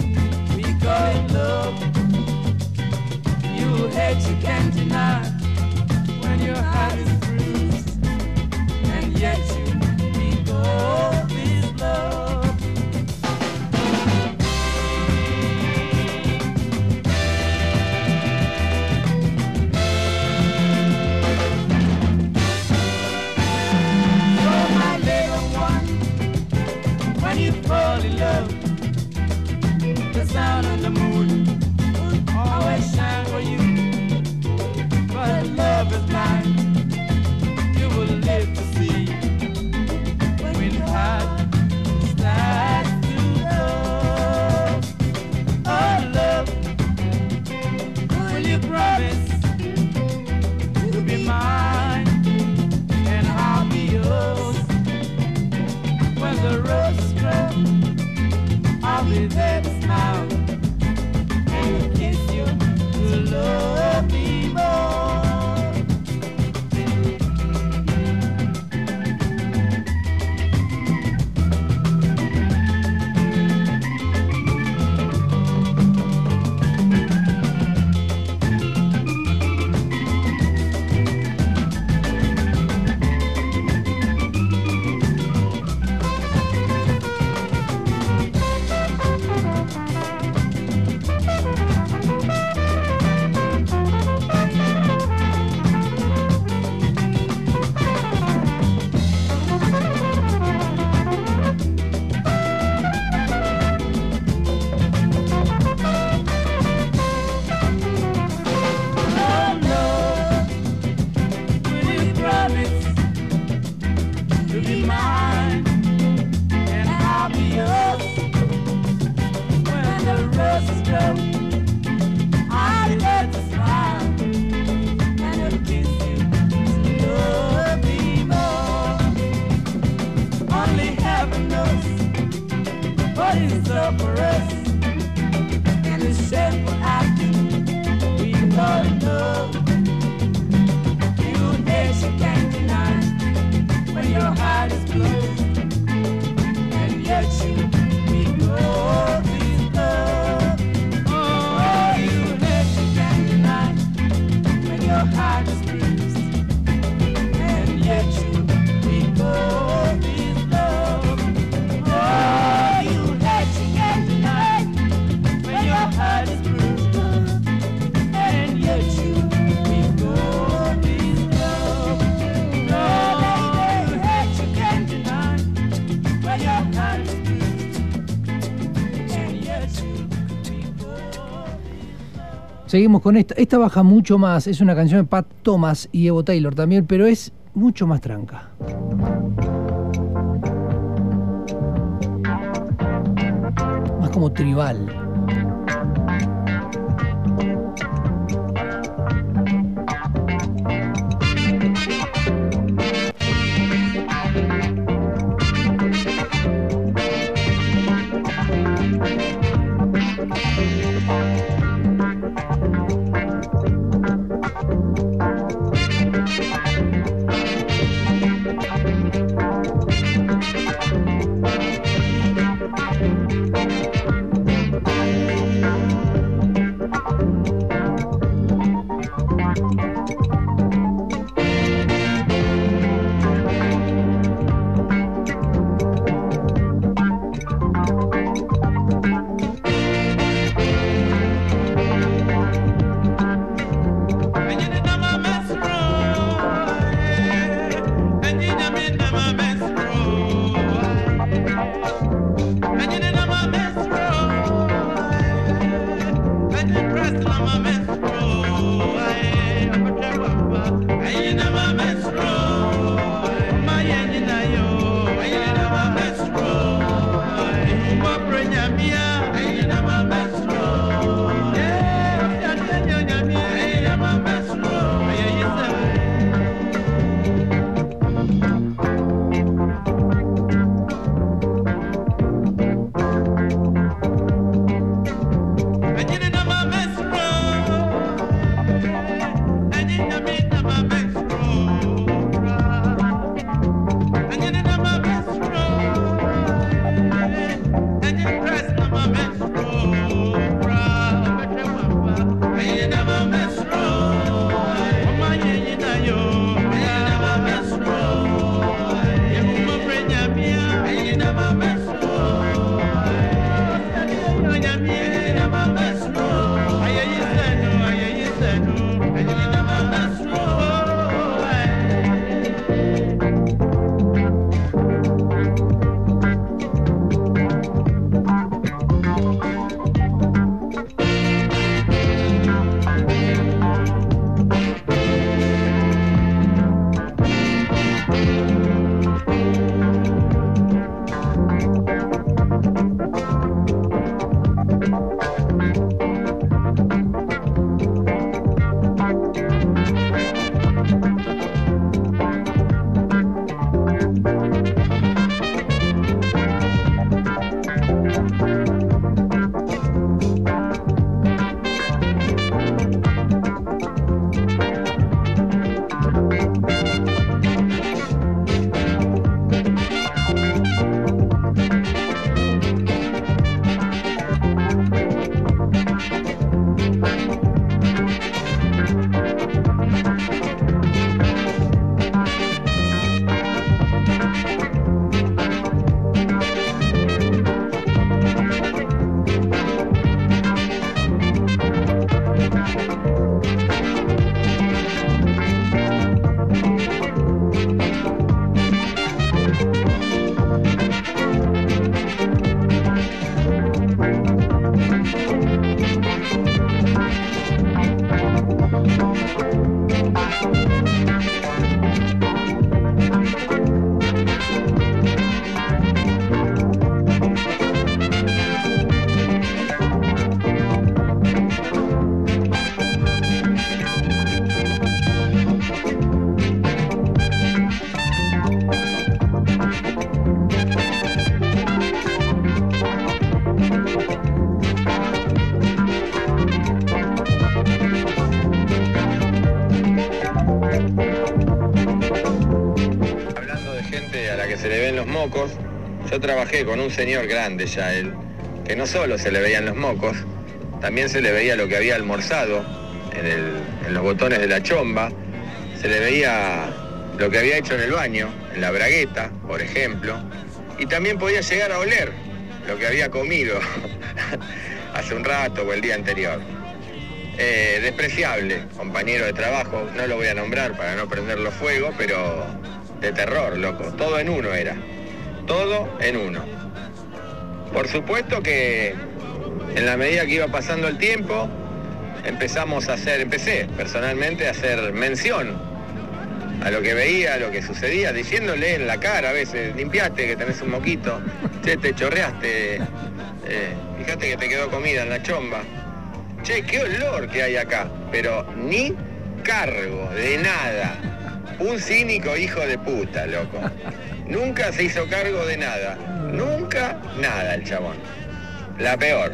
it love. You hate you can't deny when your heart is bruised, and yet you of this love. So my little one, when you fall in love, the sun and the moon will always shine for you. Seguimos con esta. Esta baja mucho más. Es una canción de Pat Thomas y Evo Taylor también, pero es mucho más tranca. Más como tribal. trabajé con un señor grande ya él, que no solo se le veían los mocos, también se le veía lo que había almorzado en, los botones de la chomba, se le veía lo que había hecho en el baño, en la bragueta, por ejemplo, y también podía llegar a oler lo que había comido <laughs> hace un rato o el día anterior. Eh, despreciable, compañero de trabajo, no lo voy a nombrar para no prenderlo fuego, pero de terror, loco, todo en uno era. Todo en uno. Por supuesto que en la medida que iba pasando el tiempo, empezamos a hacer, empecé personalmente a hacer mención a lo que veía, a lo que sucedía, diciéndole en la cara a veces, limpiate que tenés un moquito, che, te chorreaste, eh, fíjate que te quedó comida en la chomba. Che, qué olor que hay acá, pero ni cargo de nada. Un cínico hijo de puta, loco. Nunca se hizo cargo de nada. Nunca nada el chabón. La peor.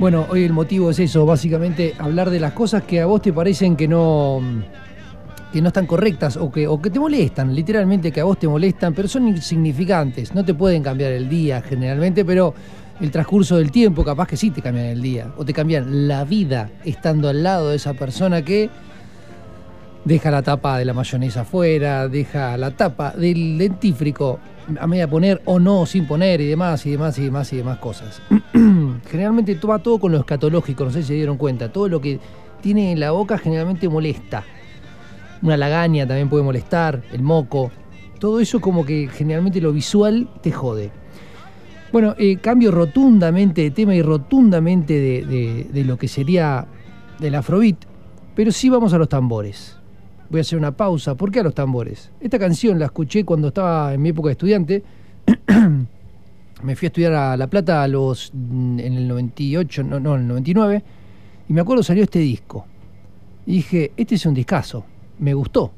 Bueno, hoy el motivo es eso, básicamente hablar de las cosas que a vos te parecen que no que no están correctas o que, o que te molestan, literalmente que a vos te molestan, pero son insignificantes, no te pueden cambiar el día generalmente, pero el transcurso del tiempo capaz que sí te cambian el día o te cambian la vida estando al lado de esa persona que deja la tapa de la mayonesa afuera, deja la tapa del dentífrico a media poner o no sin poner y demás y demás y demás y demás cosas. <clears throat> generalmente va todo con lo escatológico, no sé si se dieron cuenta, todo lo que tiene en la boca generalmente molesta. Una lagaña también puede molestar, el moco, todo eso como que generalmente lo visual te jode. Bueno, eh, cambio rotundamente de tema y rotundamente de, de- de lo que sería del afrobeat, pero sí vamos a los tambores. Voy a hacer una pausa. ¿Por qué a los tambores? Esta canción la escuché cuando estaba en mi época de estudiante. <clears throat> me fui a estudiar a La Plata mm, en el 98, no, no, en el 99, y me acuerdo salió este disco. Y dije, este es un discazo, me gustó.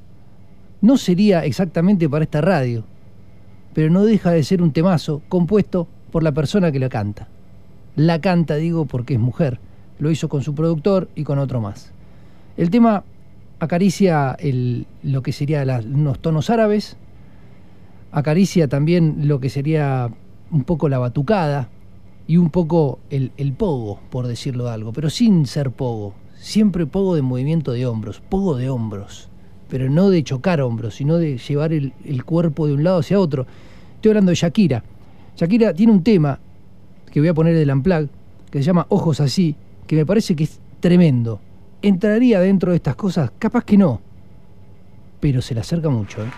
No sería exactamente para esta radio, pero no deja de ser un temazo compuesto por la persona que la canta. La canta, digo, porque es mujer. Lo hizo con su productor y con otro más. El tema acaricia el- lo que sería la- unos tonos árabes, acaricia también lo que sería un poco la batucada y un poco el, el pogo, por decirlo de algo, pero sin ser pogo. Siempre pogo de movimiento de hombros, pogo de hombros, pero no de chocar hombros, sino de llevar el, el cuerpo de un lado hacia otro. Estoy hablando de Shakira. Shakira tiene un tema que voy a poner del Unplugged, que se llama Ojos así, que me parece que es tremendo. ¿Entraría dentro de estas cosas? Capaz que no, pero se le acerca mucho. ¿eh?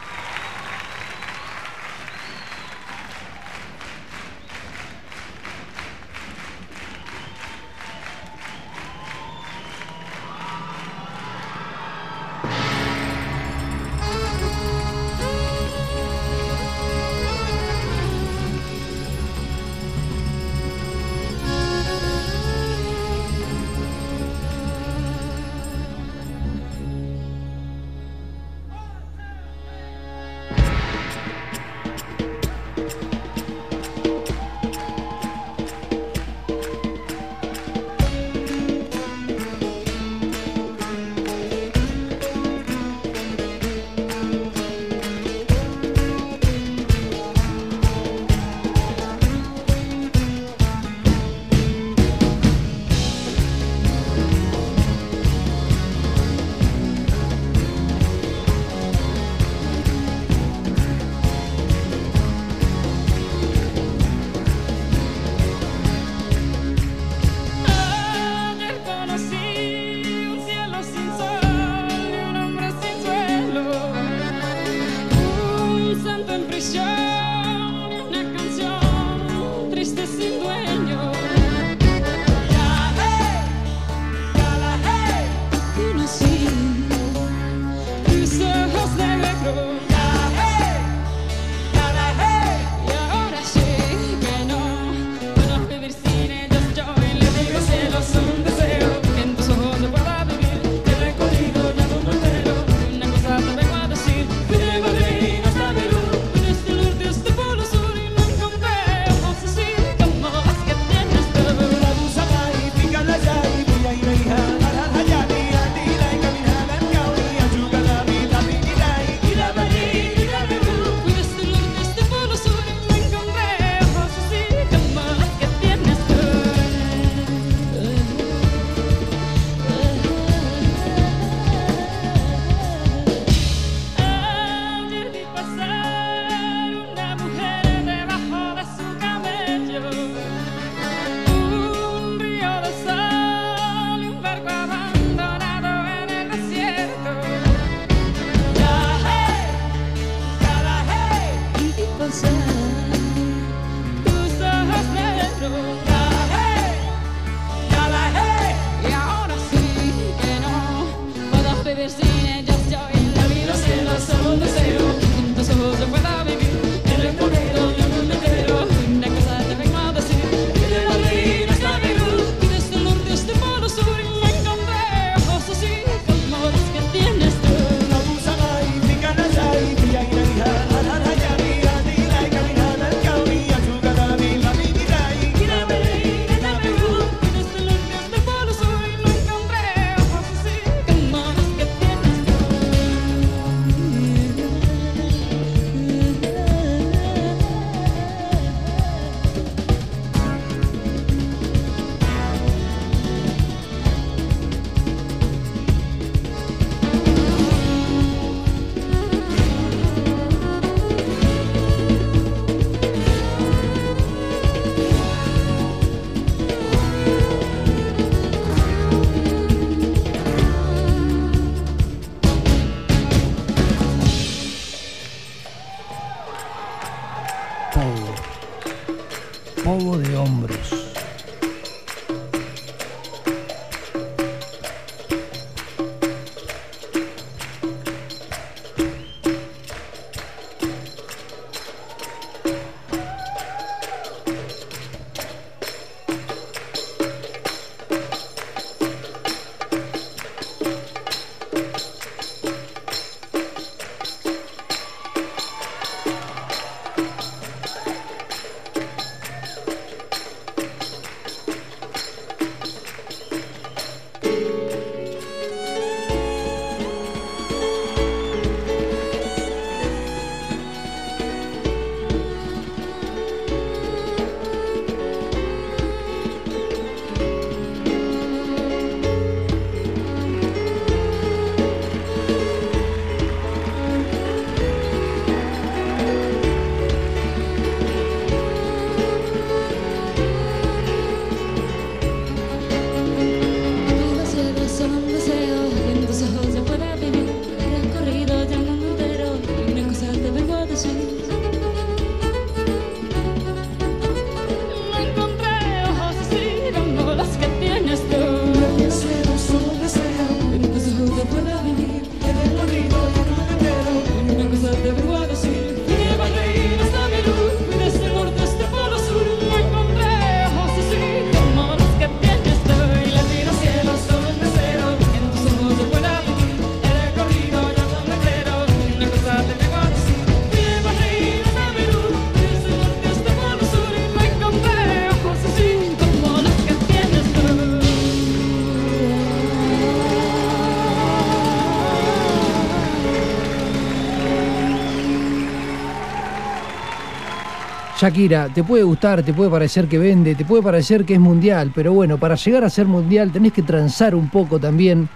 Shakira, te puede gustar, te puede parecer que vende, te puede parecer que es mundial, pero bueno, para llegar a ser mundial tenés que transar un poco también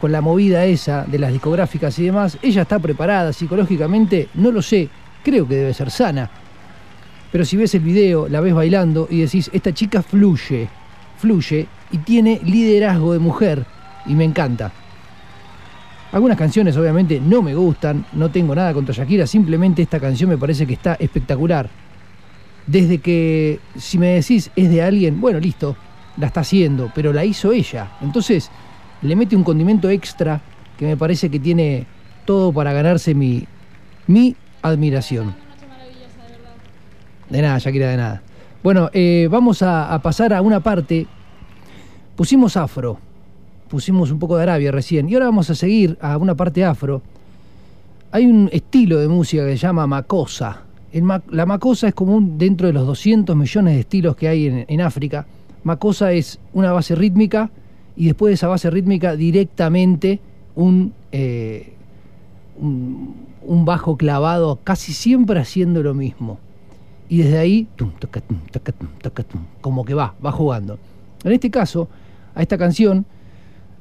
con la movida esa de las discográficas y demás. Ella está preparada psicológicamente, no lo sé, creo que debe ser sana. Pero si ves el video, la ves bailando y decís, esta chica fluye, fluye y tiene liderazgo de mujer y me encanta. Algunas canciones obviamente no me gustan, no tengo nada contra Shakira, simplemente esta canción me parece que está espectacular. Desde que si me decís es de alguien, bueno, listo, la está haciendo, pero la hizo ella. Entonces le mete un condimento extra que me parece que tiene todo para ganarse mi, mi admiración. De nada, Shakira, de nada. Bueno, eh, vamos a, a pasar a una parte. Pusimos afro, pusimos un poco de Arabia recién, y ahora vamos a seguir a una parte afro. Hay un estilo de música que se llama macosa. La macosa es común dentro de los 200 millones de estilos que hay en, África. Macosa es una base rítmica y después de esa base rítmica directamente un, eh, bajo clavado, casi siempre haciendo lo mismo. Y desde ahí, como que va, va jugando. En este caso, a esta canción,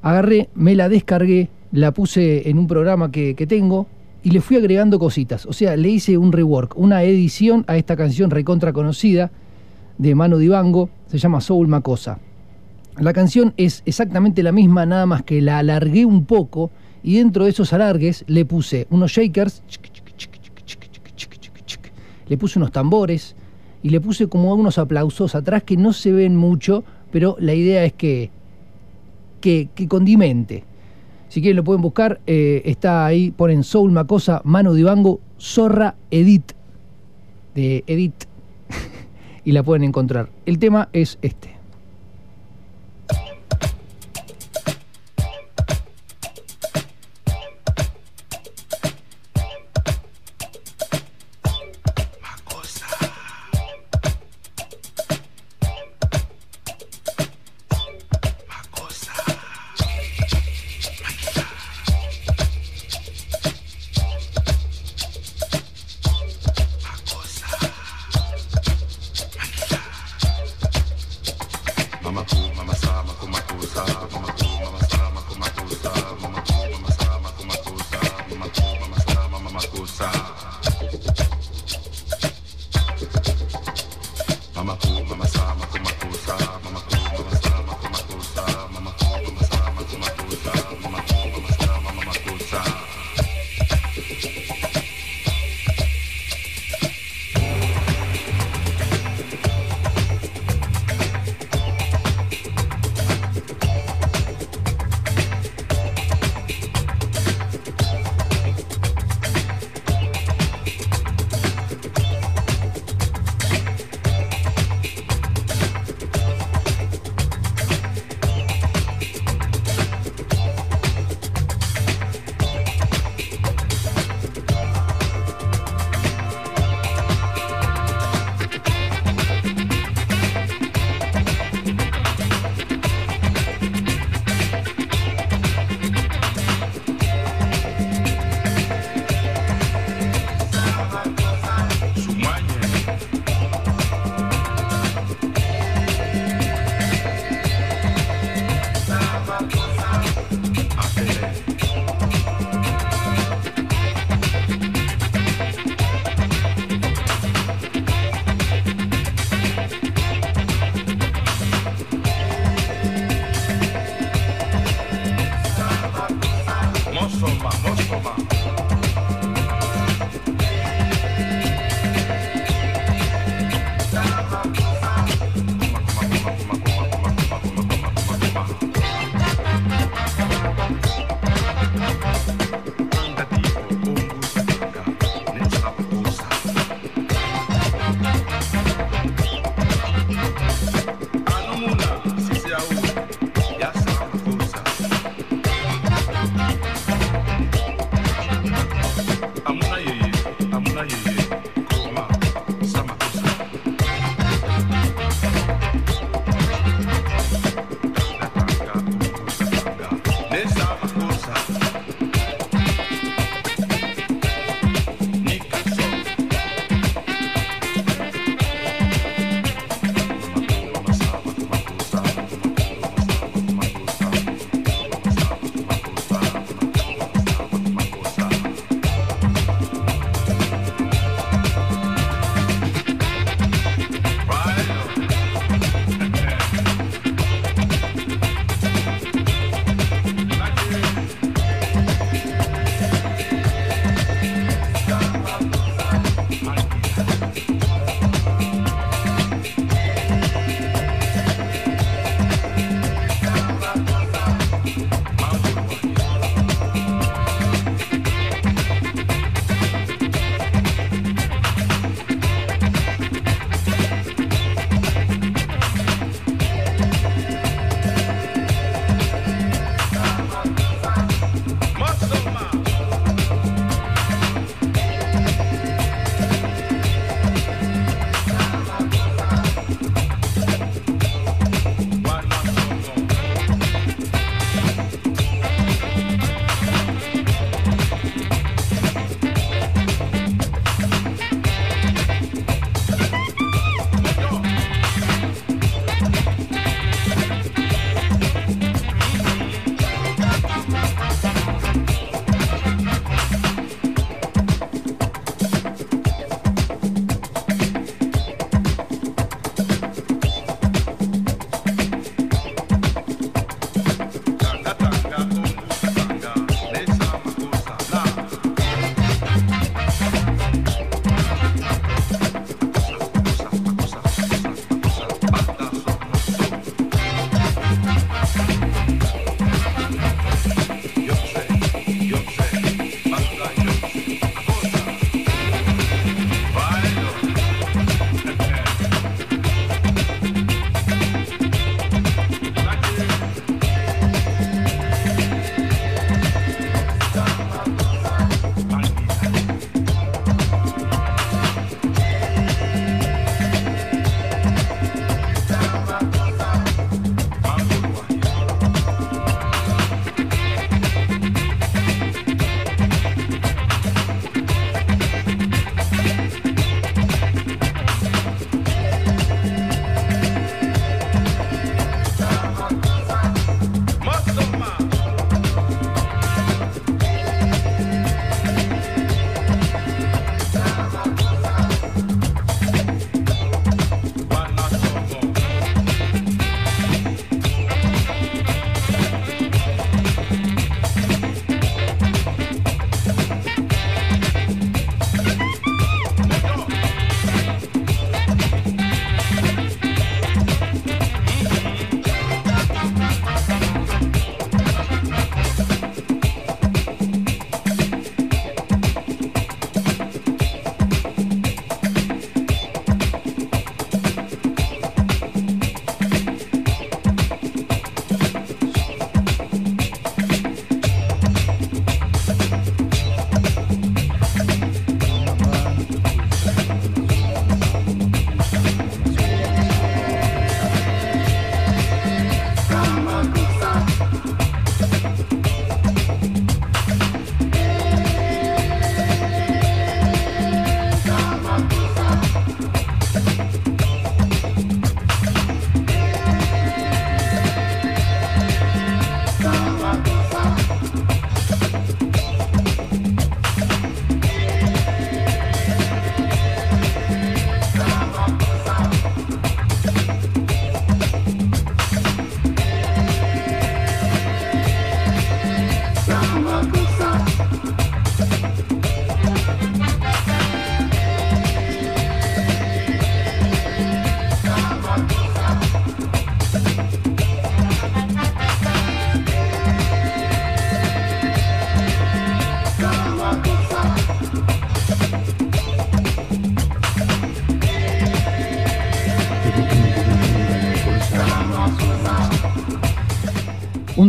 agarré, me la descargué, la puse en un programa que tengo y le fui agregando cositas. O sea, le hice un rework, una edición a esta canción recontra conocida de Manu Dibango, se llama Soul Macosa. La canción es exactamente la misma, nada más que la alargué un poco y dentro de esos alargues le puse unos shakers, le puse unos tambores y le puse como unos aplausos atrás que no se ven mucho, pero la idea es que, que condimente. Si quieren lo pueden buscar. eh, está ahí, ponen Soul Macosa, Manu Dibango, Zorra Edit. De Edit. <laughs> y la pueden encontrar. El tema es este.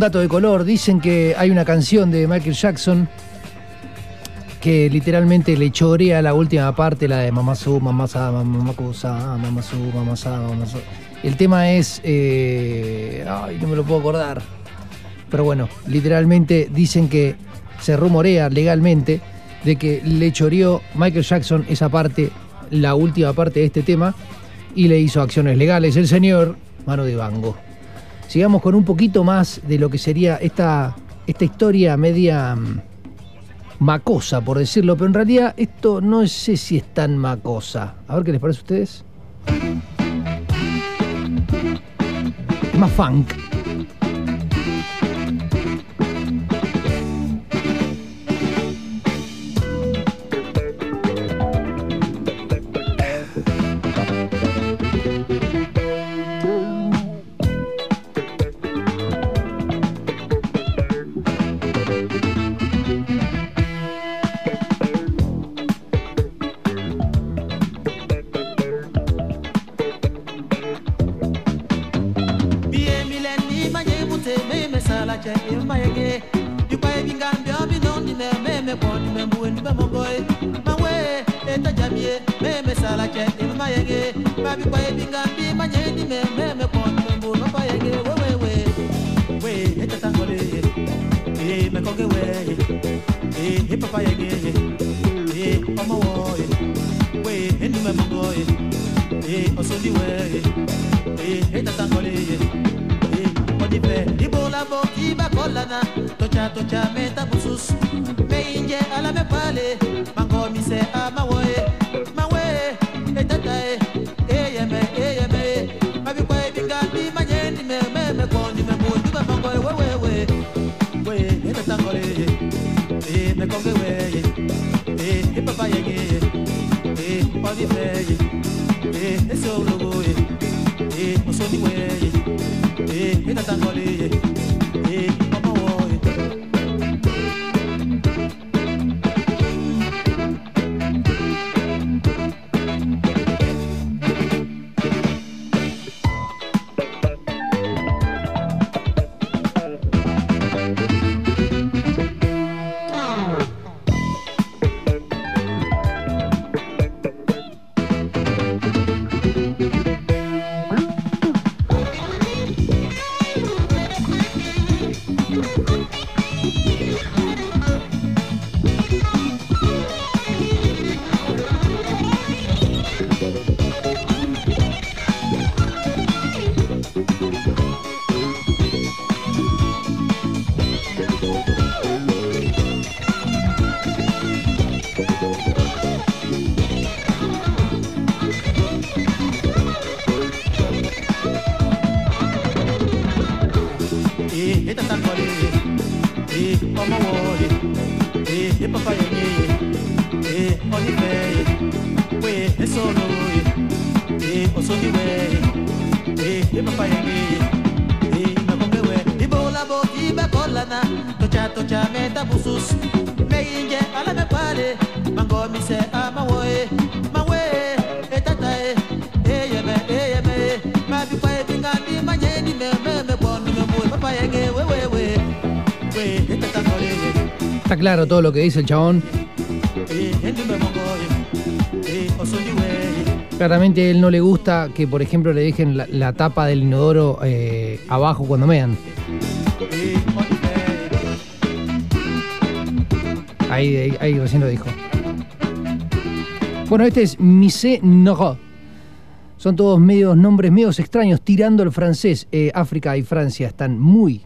Dato de color, dicen que hay una canción de Michael Jackson que literalmente le chorea la última parte, la de Mamazú, Mamazá, Mamacusa, Mamazú, Mamazá, Mamazú. El tema es. eh, ay, no me lo puedo acordar. Pero bueno, literalmente dicen que se rumorea legalmente de que le choreó Michael Jackson esa parte, la última parte de este tema, y le hizo acciones legales el señor Mano de Bango. Sigamos con un poquito más de lo que sería esta, esta historia media mm, macosa, por decirlo, pero en realidad esto no sé si es tan macosa. A ver qué les parece a ustedes. Es más funk. Claro todo lo que dice el chabón. Claramente a él no le gusta que, por ejemplo, le dejen la, tapa del inodoro eh, abajo cuando mean. Ahí, ahí, ahí recién lo dijo. Bueno, este es Mise Noro. Son todos medios nombres medios extraños, tirando el francés. Eh, África y Francia están muy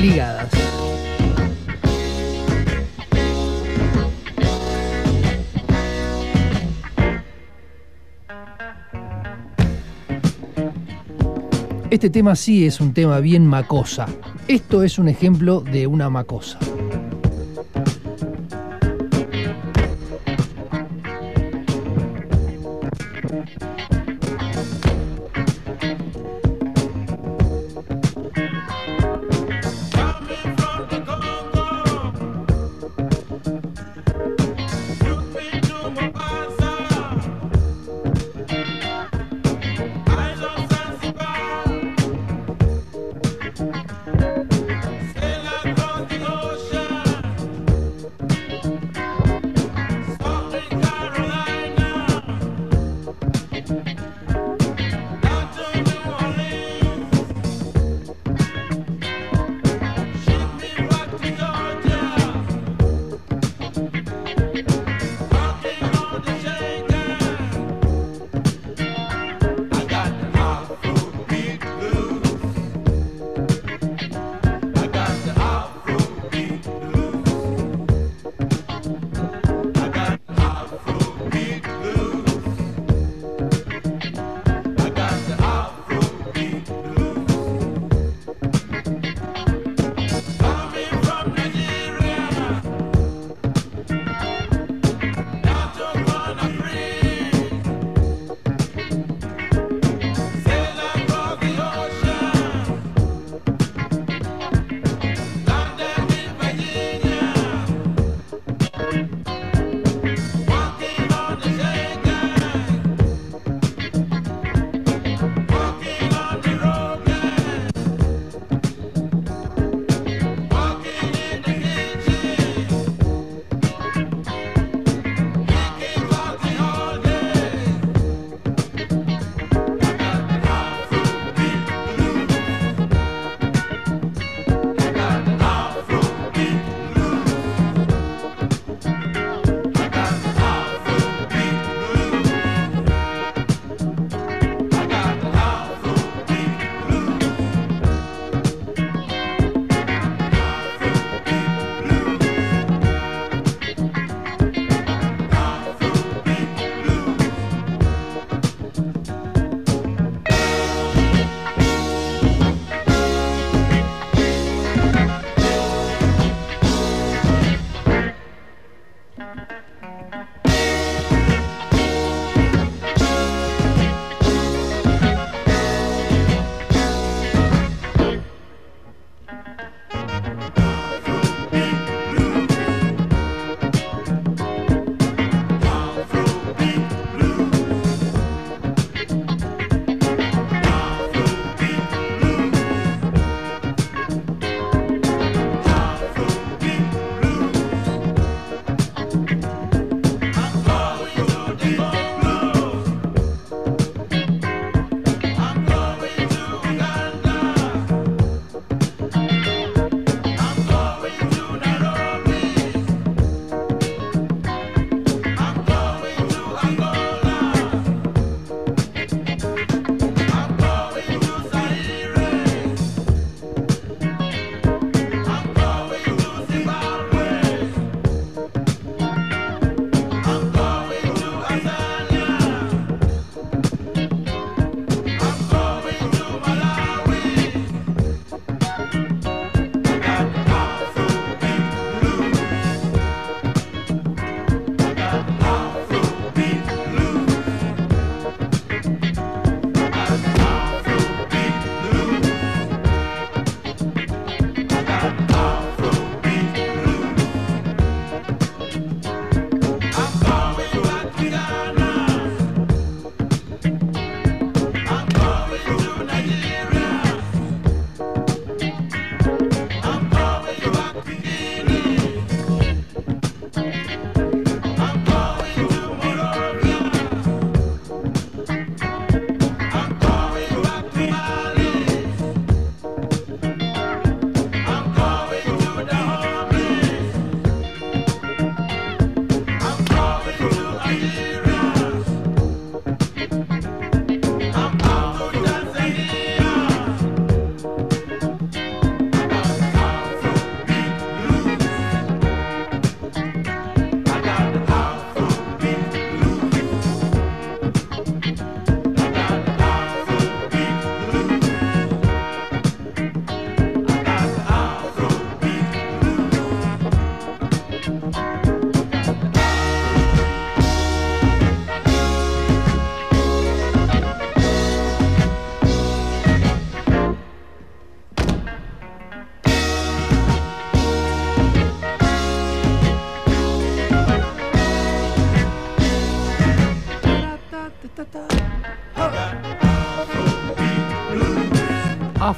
ligadas. Este tema sí es un tema bien macosa. Esto es un ejemplo de una macosa.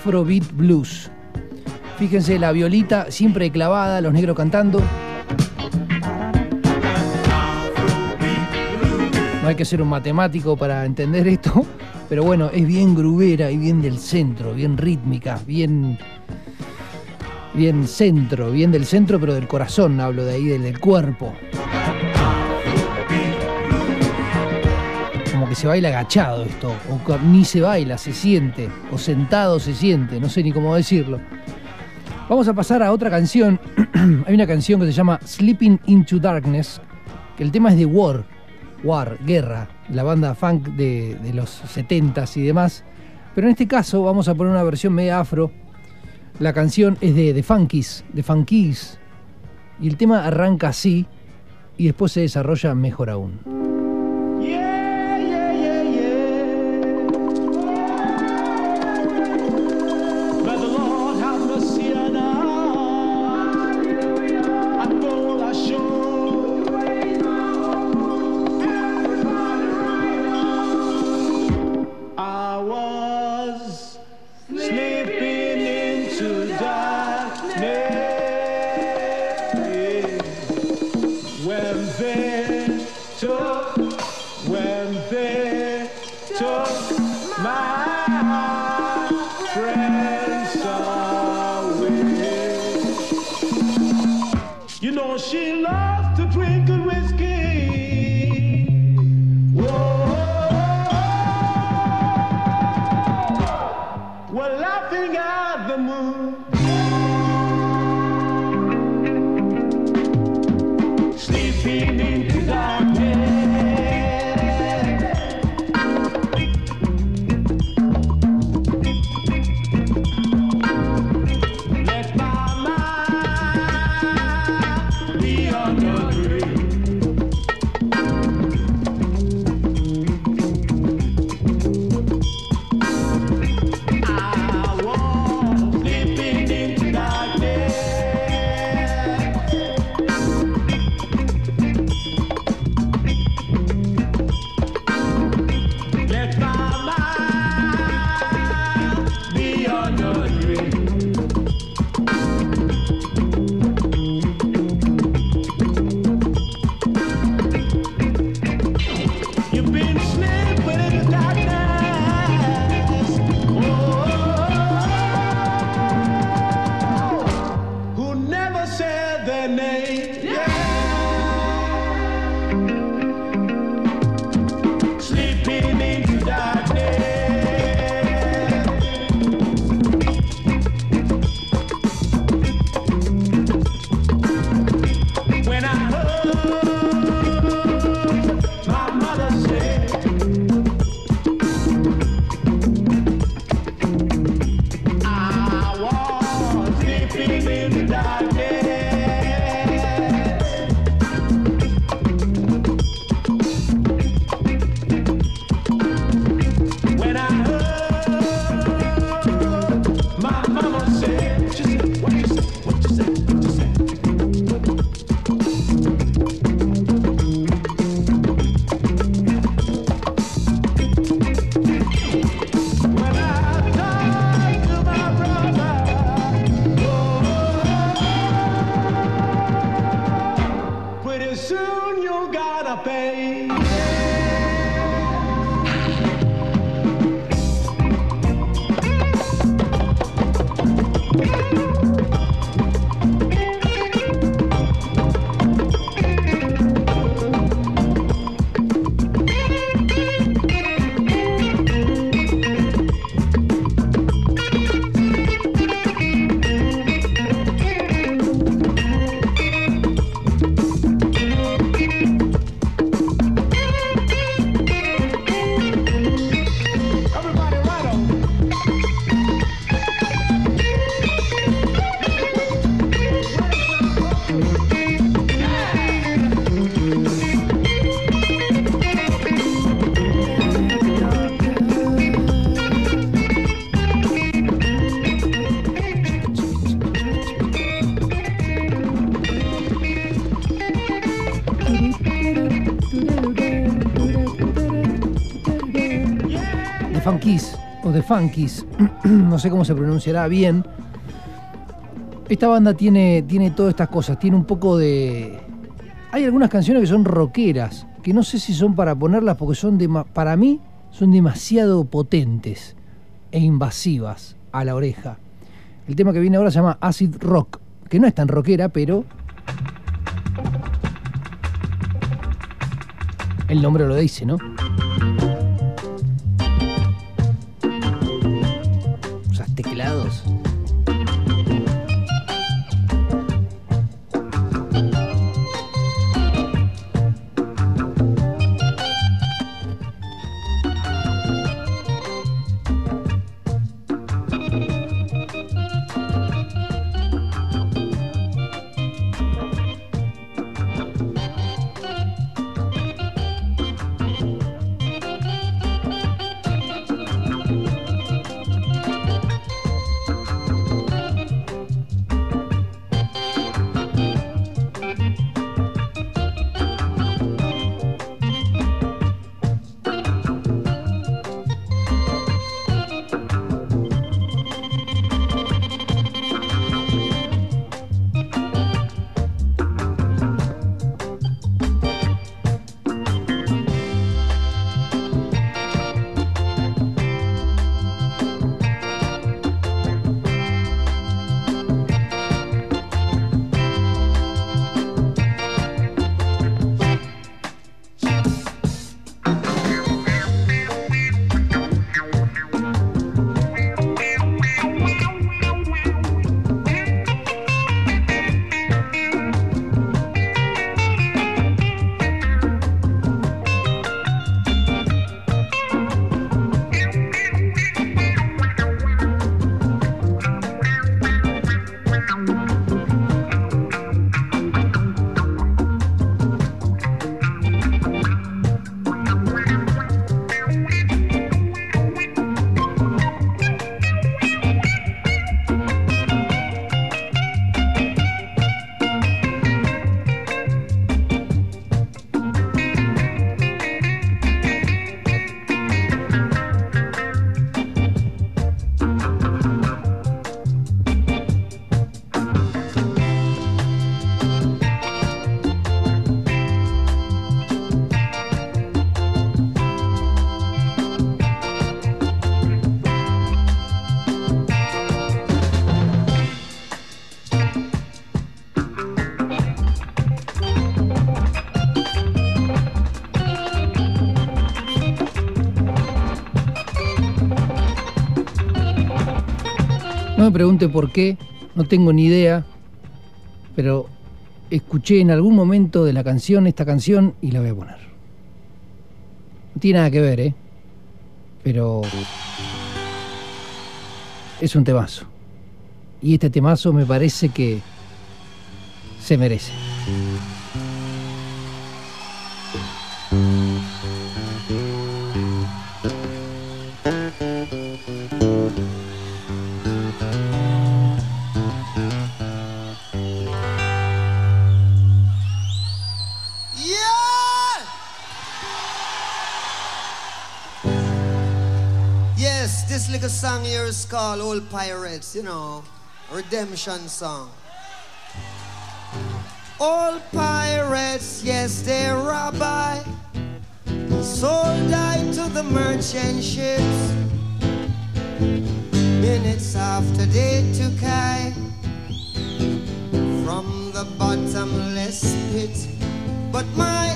Afrobeat Blues. Fíjense, la violita siempre clavada, los negros cantando. No hay que ser un matemático para entender esto, pero bueno, es bien grubera y bien del centro, bien rítmica, bien bien centro, bien del centro, pero del corazón, hablo de ahí, del, del cuerpo. Se baila agachado esto, o ni se baila, se siente, o sentado se siente, no sé ni cómo decirlo. Vamos a pasar a otra canción. <clears throat> Hay una canción que se llama Sleeping into Darkness, que el tema es de War, War, Guerra, la banda funk de, de los 70s y demás. Pero en este caso vamos a poner una versión media afro. La canción es de The Funkies, The Funkies. Y el tema arranca así y después se desarrolla mejor aún. O The Funkies, <clears throat> no sé cómo se pronunciará bien. Esta banda tiene, tiene todas estas cosas, tiene un poco de... Hay algunas canciones que son rockeras, que no sé si son para ponerlas porque son dema- para mí son demasiado potentes e invasivas a la oreja. El tema que viene ahora se llama Acid Rock, que no es tan rockera, pero el nombre lo dice, ¿no? Pregunte por qué, no tengo ni idea, pero escuché en algún momento de la canción esta canción y la voy a poner. No tiene nada que ver, ¿eh? Pero es un temazo. Y este temazo me parece que se merece. Called Old Pirates, you know, redemption song. All pirates, yes, they rob I, sold I to the merchant ships. Minutes after they took I from the bottomless pit, but my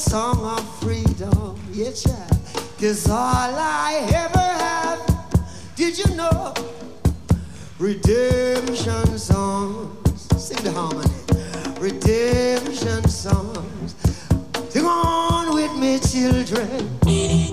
song of freedom, yeah, child. Cause all I ever have, did you know? Redemption songs. Sing the harmony. Redemption songs. Sing on with me, children.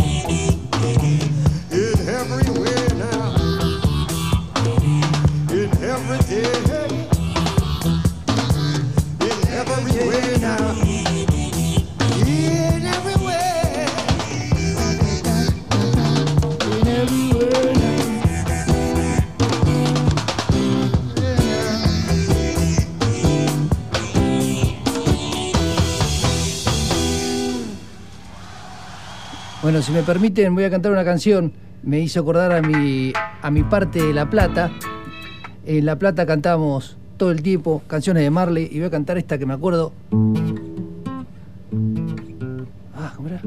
Bueno, si me permiten, voy a cantar una canción. Me hizo acordar a mi, a mi parte de La Plata. En La Plata cantamos todo el tiempo canciones de Marley y voy a cantar esta que me acuerdo. Ah, ¿cómo era?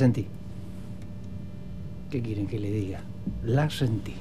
sentí. ¿Qué quieren que le diga? La sentí.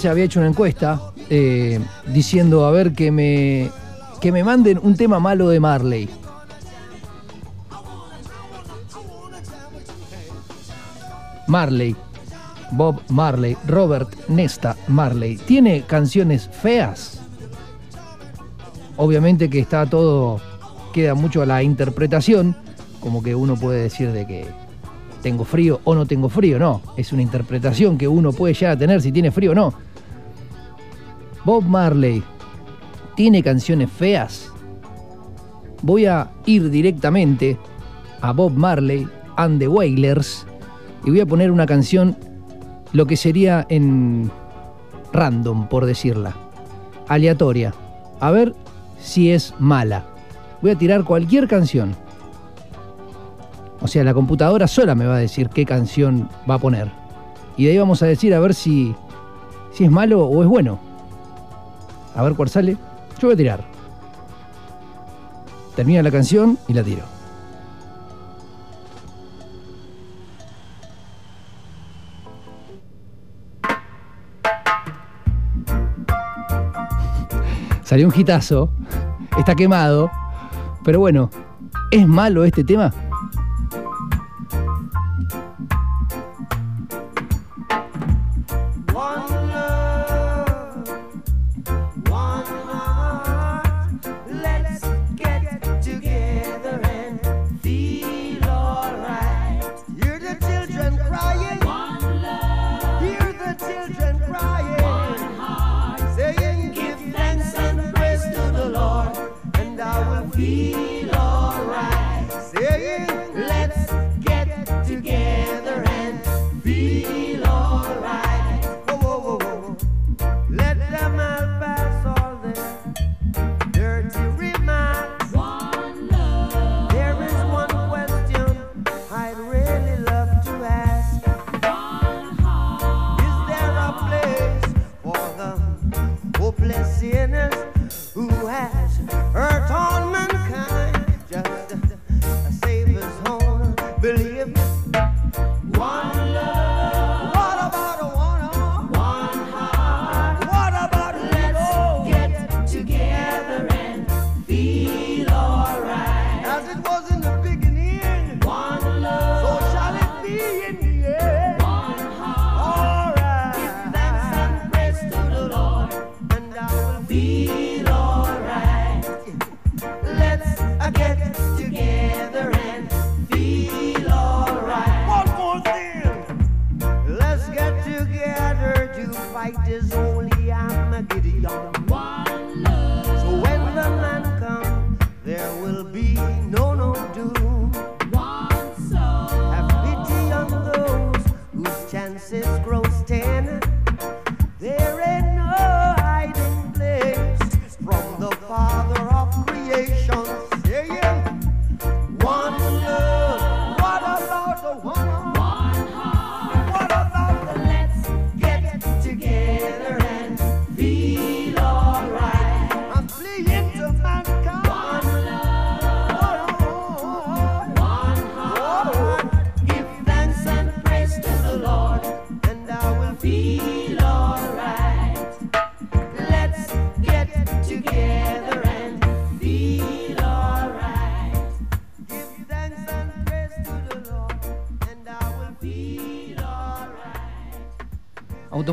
Ya había hecho una encuesta eh, diciendo a ver que me, que me manden un tema malo de Marley. Marley, Bob Marley, Robert Nesta Marley, ¿tiene canciones feas? Obviamente que está todo, queda mucho a la interpretación, como que uno puede decir de que tengo frío o no tengo frío, no, es una interpretación que uno puede llegar a tener si tiene frío o no. Bob Marley, ¿tiene canciones feas? Voy a ir directamente a Bob Marley and the Wailers y voy a poner una canción, lo que sería en random, por decirla, aleatoria. A ver si es mala. Voy a tirar cualquier canción. O sea, la computadora sola me va a decir qué canción va a poner. Y de ahí vamos a decir a ver si, si es malo o es bueno. A ver cuál sale. Yo voy a tirar. Termina la canción y la tiro. <laughs> Salió un hitazo. Está quemado. Pero bueno, ¿es malo este tema?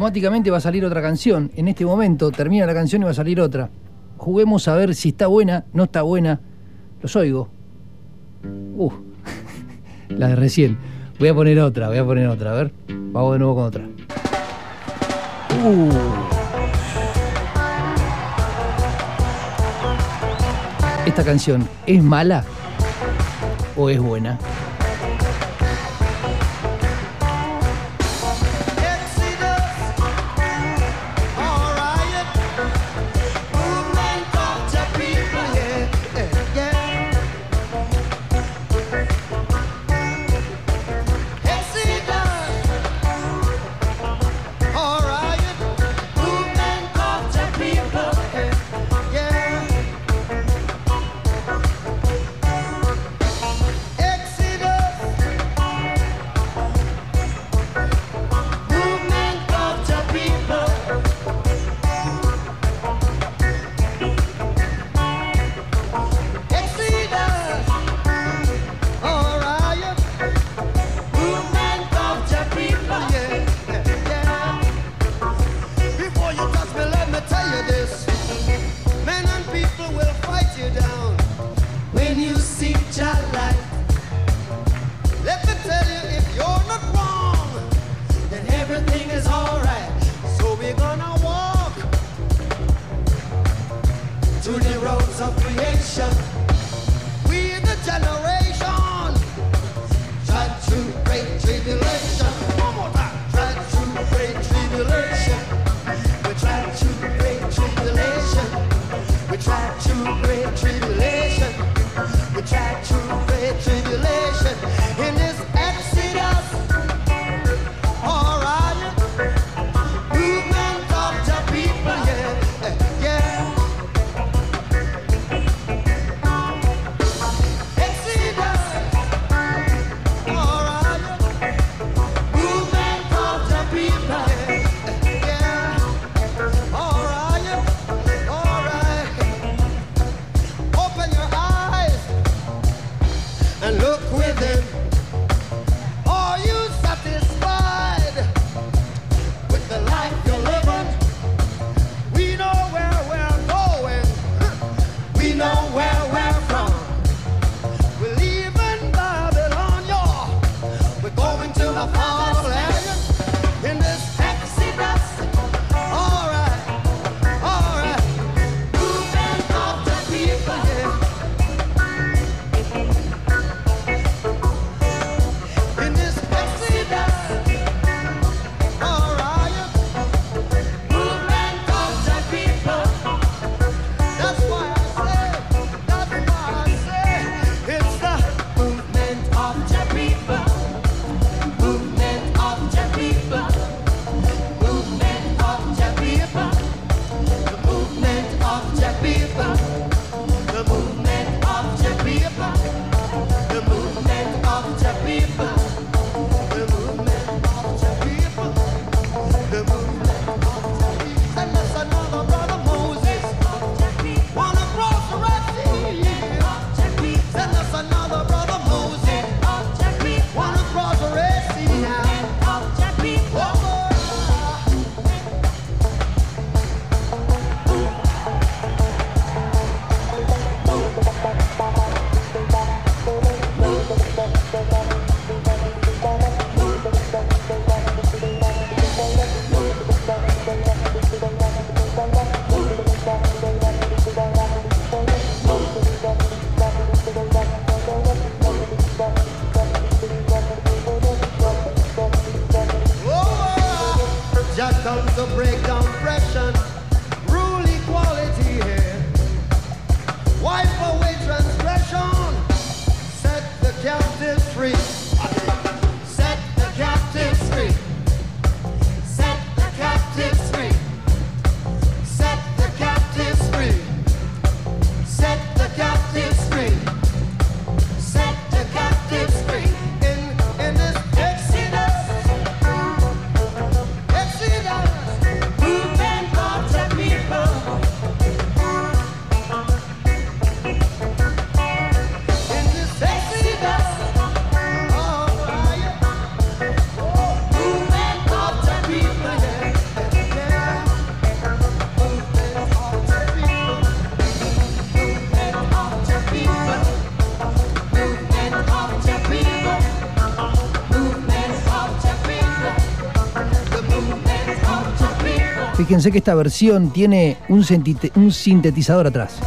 automáticamente va a salir otra canción. En este momento termina la canción y va a salir otra. Juguemos a ver si está buena, no está buena. Los oigo. Uh, <laughs> la de recién. Voy a poner otra, voy a poner otra. A ver, vamos de nuevo con otra. Uh. ¿Esta canción es mala o es buena? Fíjense que esta versión tiene un, un sintetizador atrás.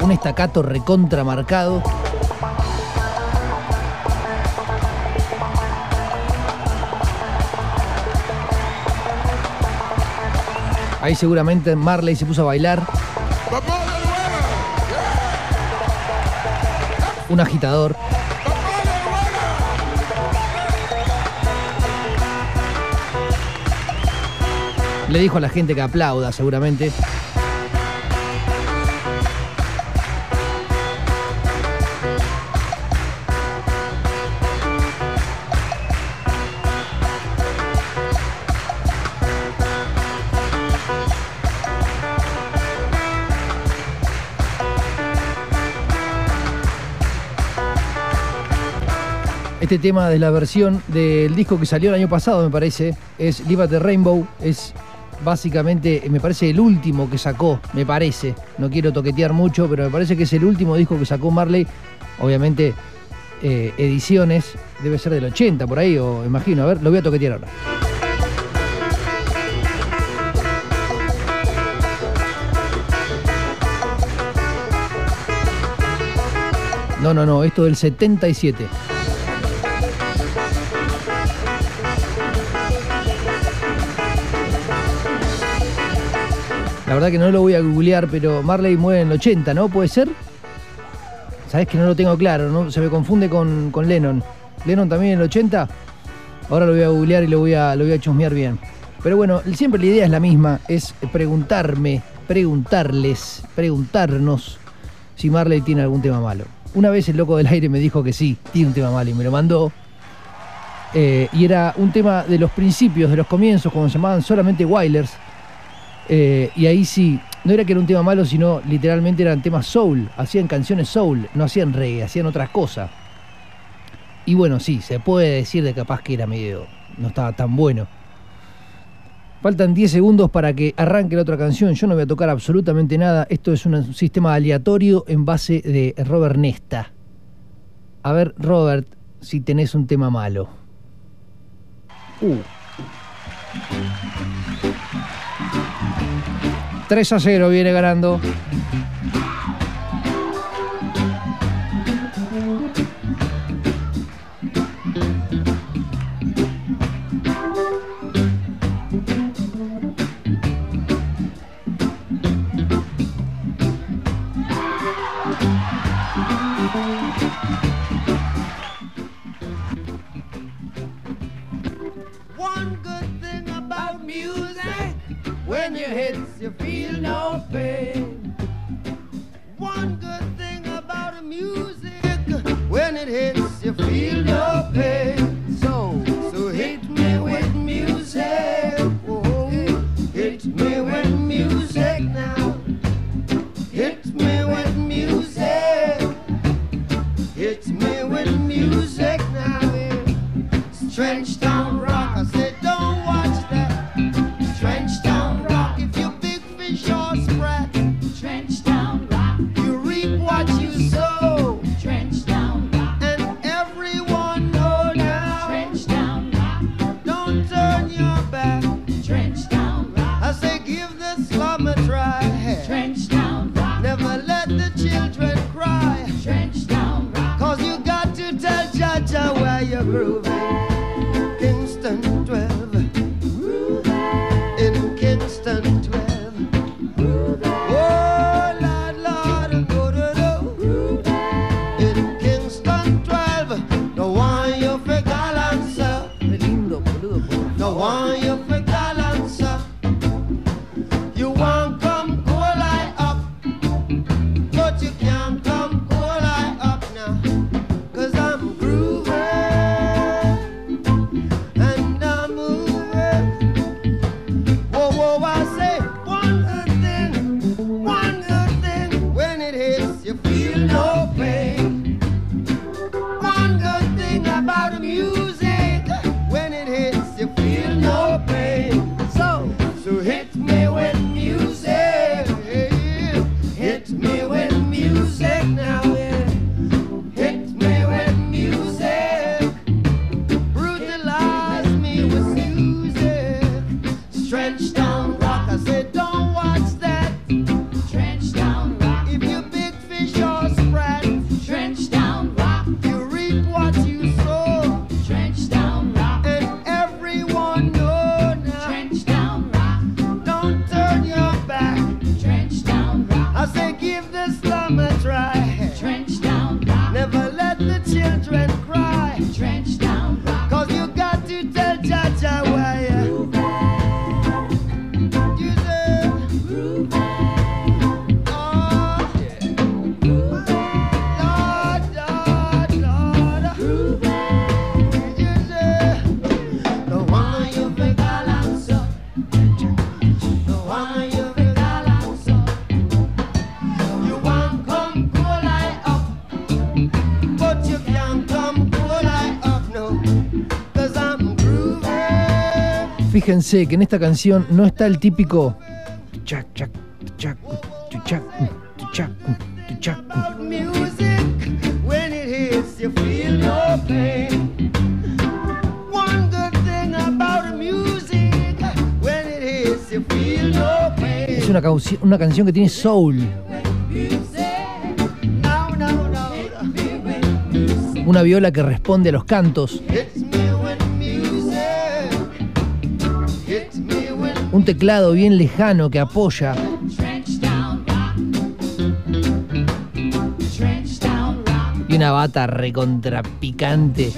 Un estacato recontra Ahí seguramente Marley se puso a bailar. Un agitador. Le dijo a la gente que aplauda seguramente. Este tema de la versión del disco que salió el año pasado, me parece, es Live at Rainbow. Es básicamente, me parece, el último que sacó, me parece. No quiero toquetear mucho, pero me parece que es el último disco que sacó Marley. Obviamente, eh, ediciones, debe ser del 80 por ahí, o imagino. A ver, lo voy a toquetear ahora. No, no, no, esto del 77. La verdad que no lo voy a googlear, pero Marley muere en el 80, ¿no? ¿Puede ser? Sabes que no lo tengo claro. Se me confunde con, con Lennon. ¿Lennon también en el 80? Ahora lo voy a googlear y lo voy a, lo voy a chusmear bien. Pero bueno, siempre la idea es la misma, es preguntarme, preguntarles, preguntarnos si Marley tiene algún tema malo. Una vez el loco del aire me dijo que sí, tiene un tema malo y me lo mandó. Eh, y era un tema de los principios, de los comienzos, cuando se llamaban solamente Wailers. Eh, y ahí sí, no era que era un tema malo, sino literalmente eran temas soul. Hacían canciones soul, no hacían reggae, hacían otras cosas. Y bueno, sí, se puede decir de capaz que era medio. no estaba tan bueno. Faltan 10 segundos para que arranque la otra canción. Yo no voy a tocar absolutamente nada. Esto es un sistema aleatorio en base de Robert Nesta. A ver, Robert, si tenés un tema malo. Uh. 3 a 0 viene ganando. One good thing about music, when it hits, you feel no pain. fíjense que en esta canción no está el típico. Es una canción que tiene soul. Una viola que responde a los cantos. un teclado bien lejano que apoya. Y una bata recontra Picante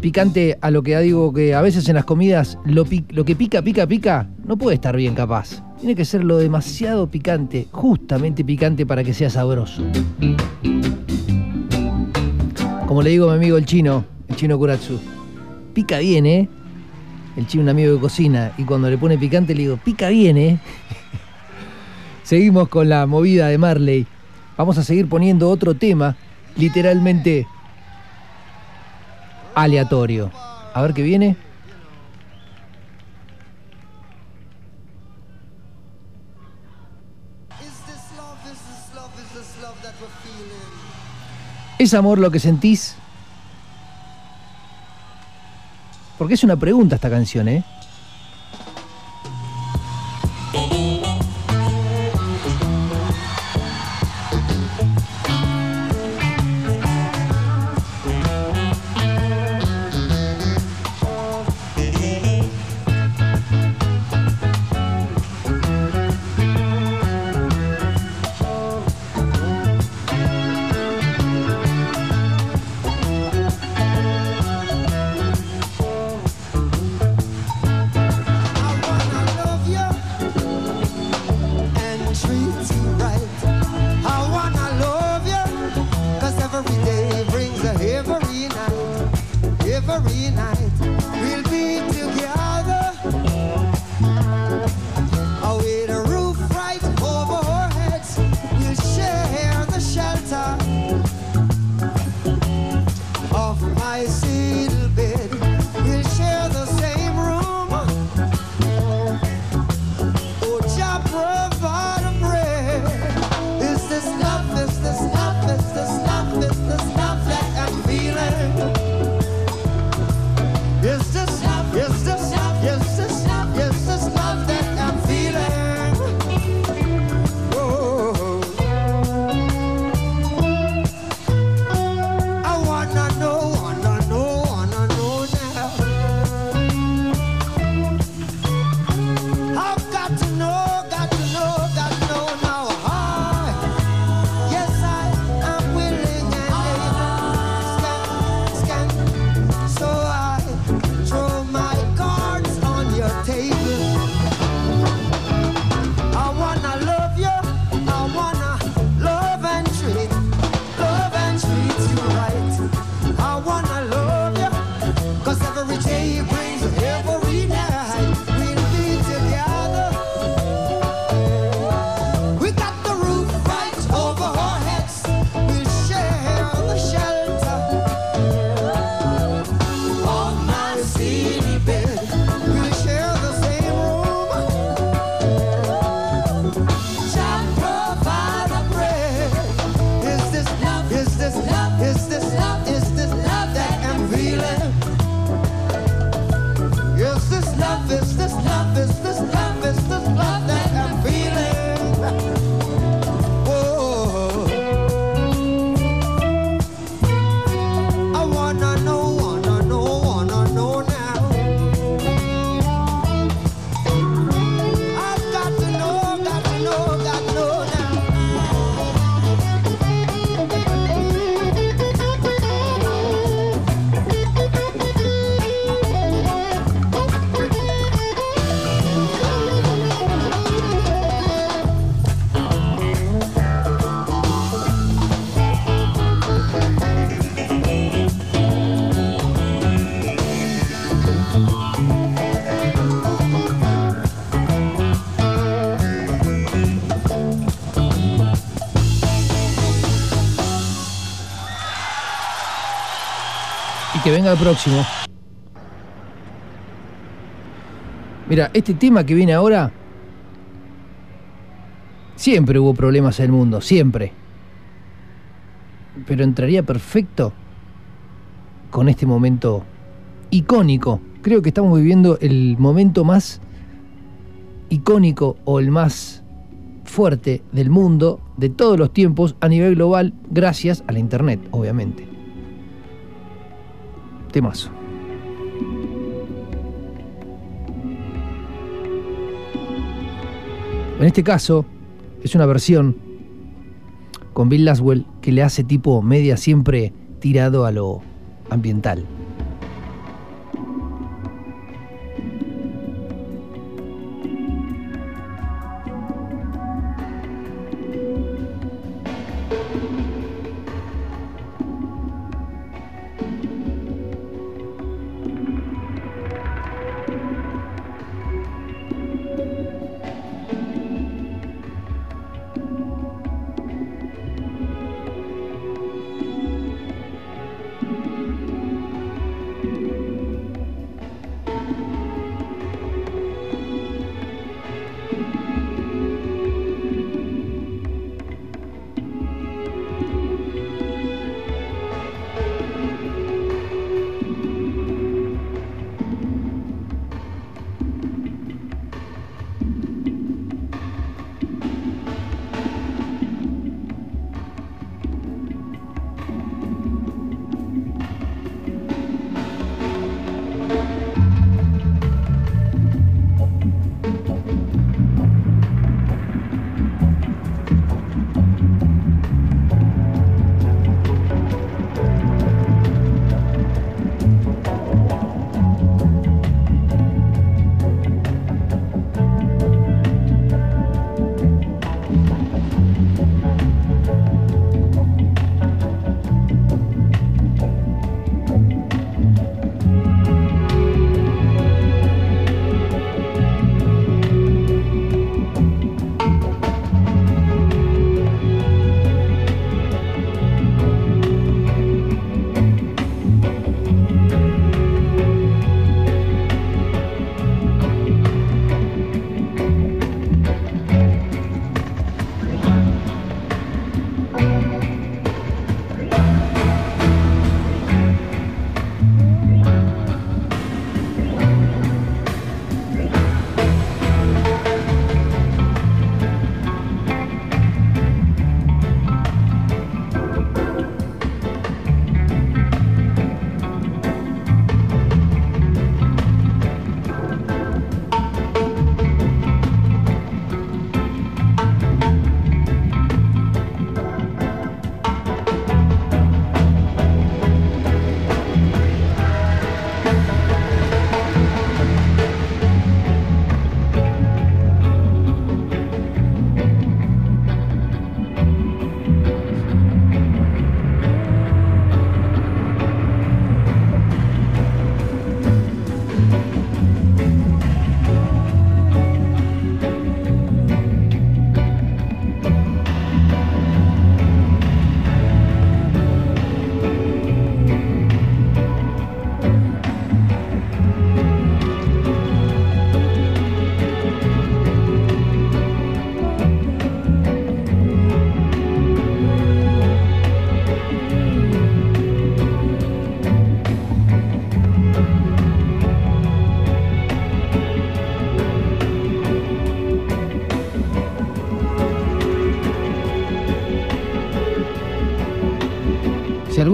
picante a lo que ya digo que a veces en las comidas lo, lo que pica, pica, pica, no puede estar bien capaz. Tiene que ser lo demasiado picante, justamente picante para que sea sabroso. Como le digo a mi amigo el chino, el chino Kuratsu, pica bien, ¿eh? El chino, un amigo que cocina, y cuando le pone picante le digo, pica bien, ¿eh? <laughs> Seguimos con la movida de Marley. Vamos a seguir poniendo otro tema, literalmente aleatorio. A ver qué viene. ¿Es amor lo que sentís? Porque es una pregunta esta canción, ¿eh? Próximo. Mira, este tema que viene ahora. Siempre hubo problemas en el mundo, siempre. Pero entraría perfecto con este momento icónico. Creo que estamos viviendo el momento más icónico o el más fuerte del mundo de todos los tiempos a nivel global gracias a la internet, obviamente. Temazo. En este caso es una versión con Bill Laswell que le hace tipo media siempre tirado a lo ambiental.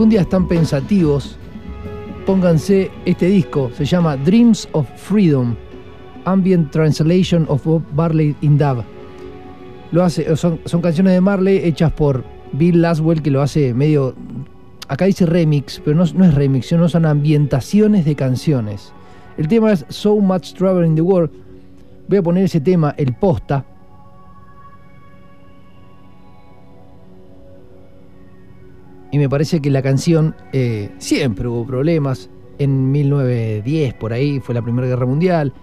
Algún día están pensativos, pónganse este disco. Se llama Dreams of Freedom, Ambient Translation of Bob Marley in Dub. Lo hace, son, canciones de Marley hechas por Bill Laswell, que lo hace medio. Acá dice remix, pero no, no es remix, sino son ambientaciones de canciones. El tema es So Much Trouble in the World. Voy a poner ese tema, el posta. Y me parece que la canción eh, siempre hubo problemas. En 1910, por ahí, fue la Primera Guerra Mundial.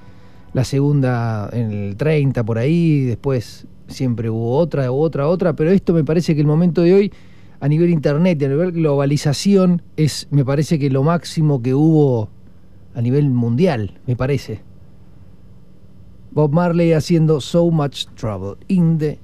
La segunda en el 30, por ahí. Después siempre hubo otra, otra, otra. Pero esto me parece que el momento de hoy a nivel internet a nivel globalización es, me parece que lo máximo que hubo a nivel mundial, me parece. Bob Marley haciendo So Much Trouble in the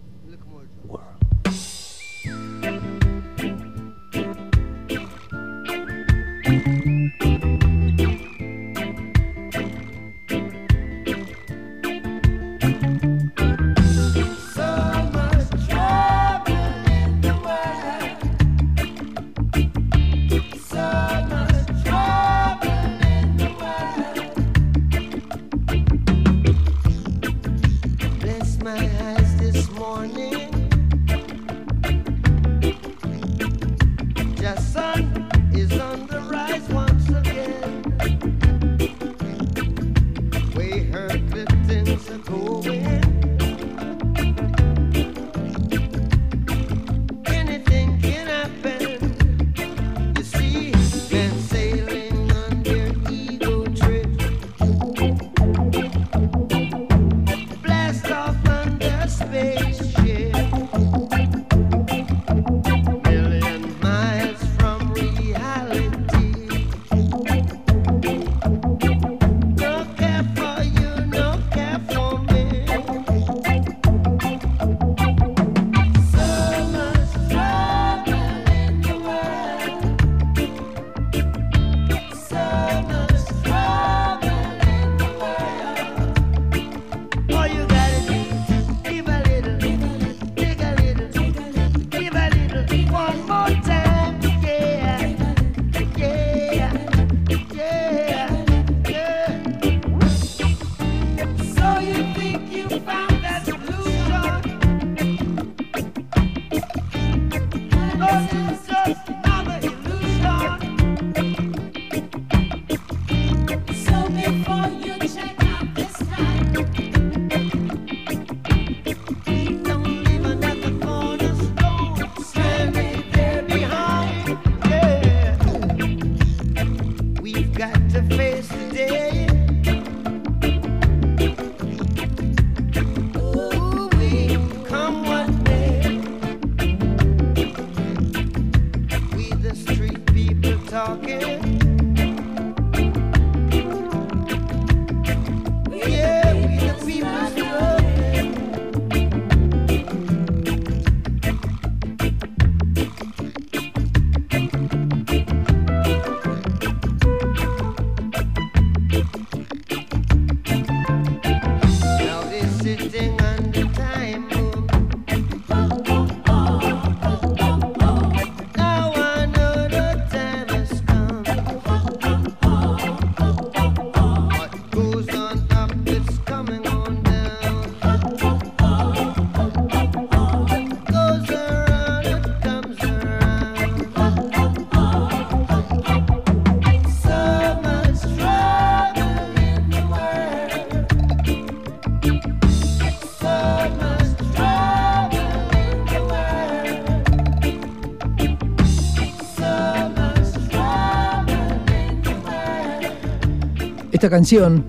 Esta canción,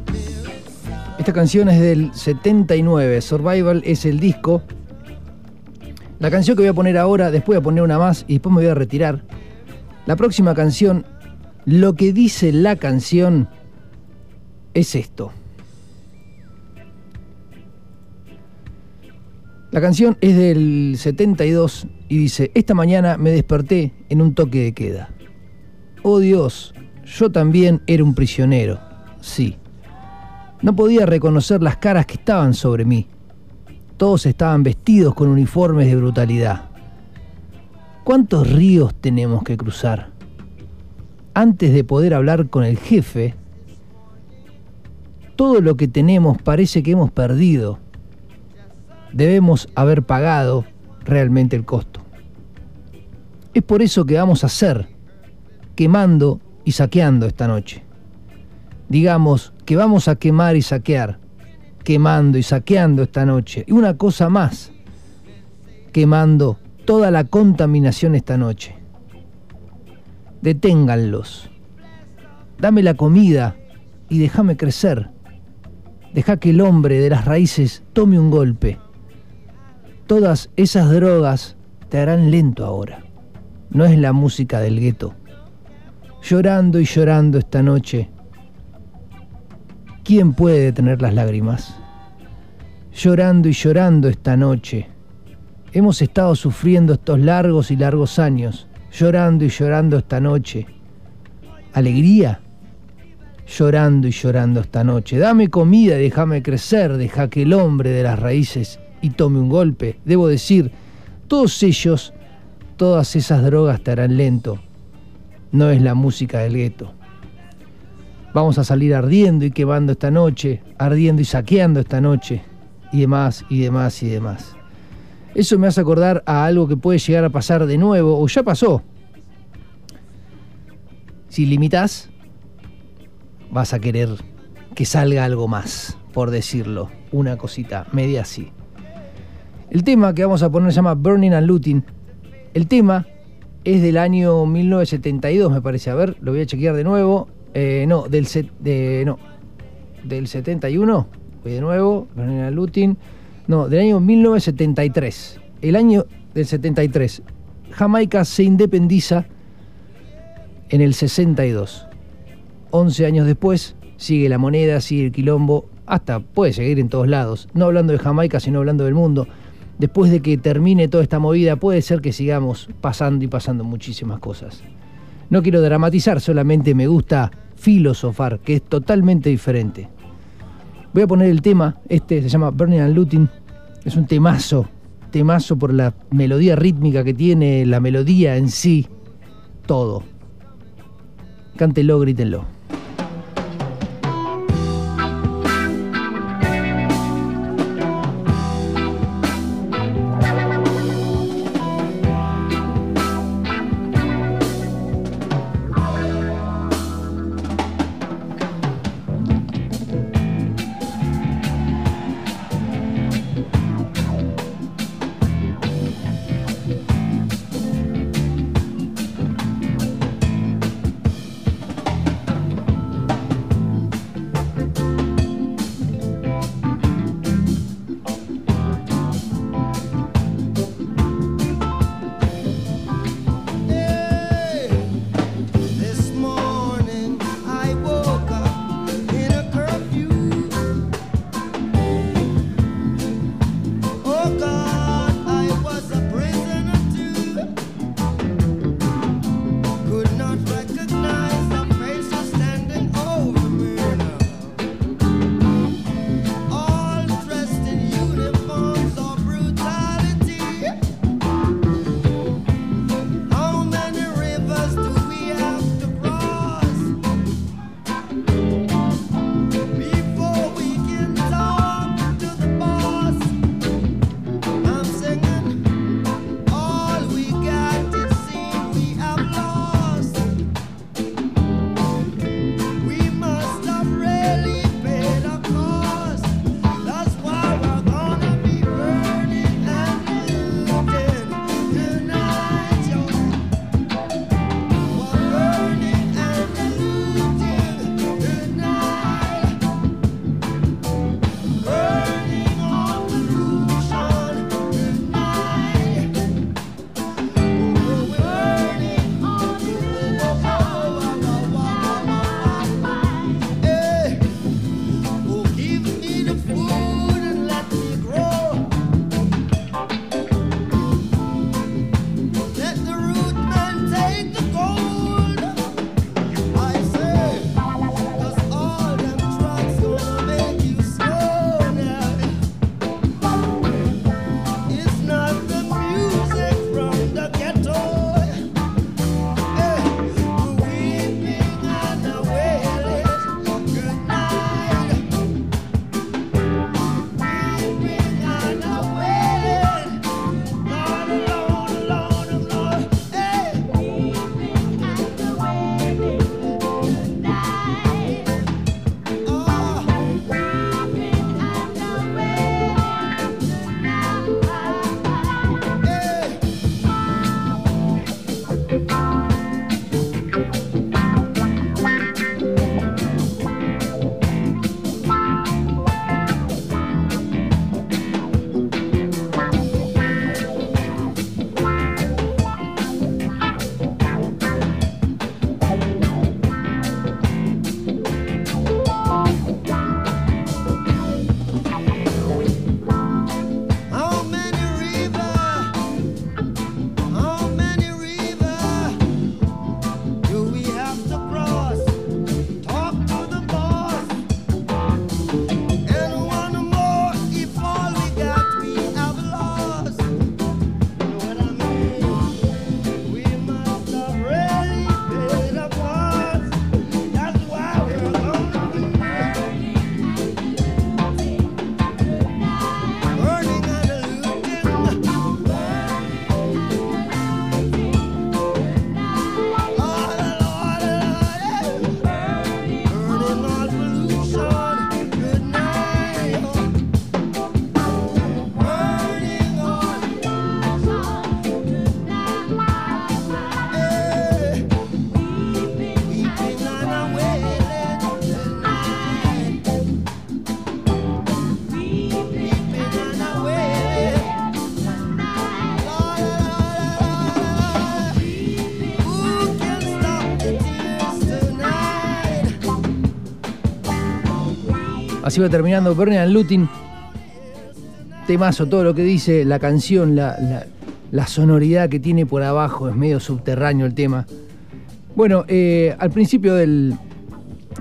esta canción es del 79, Survival es el disco. La canción que voy a poner ahora, después voy a poner una más y después me voy a retirar. La próxima canción, lo que dice la canción es esto. La canción es del 72 y dice, esta mañana me desperté en un toque de queda. Oh Dios, yo también era un prisionero, sí. No podía reconocer las caras que estaban sobre mí. Todos estaban vestidos con uniformes de brutalidad. ¿Cuántos ríos tenemos que cruzar? Antes de poder hablar con el jefe, todo lo que tenemos parece que hemos perdido. Debemos haber pagado realmente el costo. Es por eso que vamos a hacer, quemando y saqueando esta noche. Digamos que vamos a quemar y saquear, quemando y saqueando esta noche. Y una cosa más, quemando toda la contaminación esta noche. Deténganlos. Dame la comida y déjame crecer. Deja que el hombre de las raíces tome un golpe. Todas esas drogas te harán lento ahora. no es la música del gueto. Llorando y llorando esta noche, ¿quién puede detener las lágrimas? Llorando y llorando esta noche, hemos estado sufriendo estos largos y largos años, llorando y llorando esta noche. ¿Alegría? Llorando y llorando esta noche. Dame comida déjame crecer, deja que el hombre de las raíces y tome un golpe. Debo decir, todos ellos, todas esas drogas te harán lento. No es la música del gueto. Vamos a salir ardiendo y quemando esta noche, ardiendo y saqueando esta noche, y demás, y demás, y demás. Eso me hace acordar a algo que puede llegar a pasar de nuevo, o ya pasó. Si limitas, vas a querer que salga algo más, por decirlo, una cosita media así. El tema que vamos a poner se llama Burning and Looting. El tema es del año 1972, me parece. A ver, lo voy a chequear de nuevo. Eh, no, del, set- de, no, del 71. Voy de nuevo. And Looting. No, del año 1973. El año del 73. Jamaica se independiza en el 62. 11 años después, sigue la moneda, sigue el quilombo, hasta puede seguir en todos lados. No hablando de Jamaica, sino hablando del mundo. Después de que termine toda esta movida, puede ser que sigamos pasando y pasando muchísimas cosas. No quiero dramatizar, solamente me gusta filosofar, que es totalmente diferente. Voy a poner el tema, este se llama Burning and. Es un temazo, temazo por la melodía rítmica que tiene, la melodía en sí, todo. Cántelo, grítenlo. Así va terminando Bernard Lutin. Temazo, todo lo que dice la canción, la, la- la sonoridad que tiene por abajo, es medio subterráneo el tema. Bueno, eh, al principio del,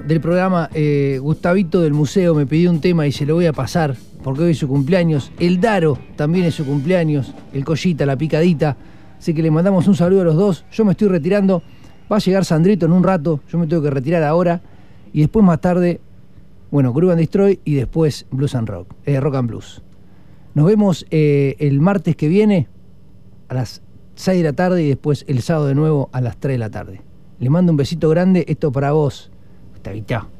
del programa, eh, Gustavito del museo me pidió un tema y se lo voy a pasar, porque hoy es su cumpleaños. El Daro también es su cumpleaños, el Collita, la Picadita. Así que le mandamos un saludo a los dos. Yo me estoy retirando. Va a llegar Sandrito en un rato, yo me tengo que retirar ahora. Y después más tarde, bueno, Groove and Destroy y después Blues and Rock, eh, Rock and Blues. Nos vemos eh, el martes que viene a las 6 de la tarde y después el sábado de nuevo a las 3 de la tarde. Les mando un besito grande, esto para vos, Gustavito.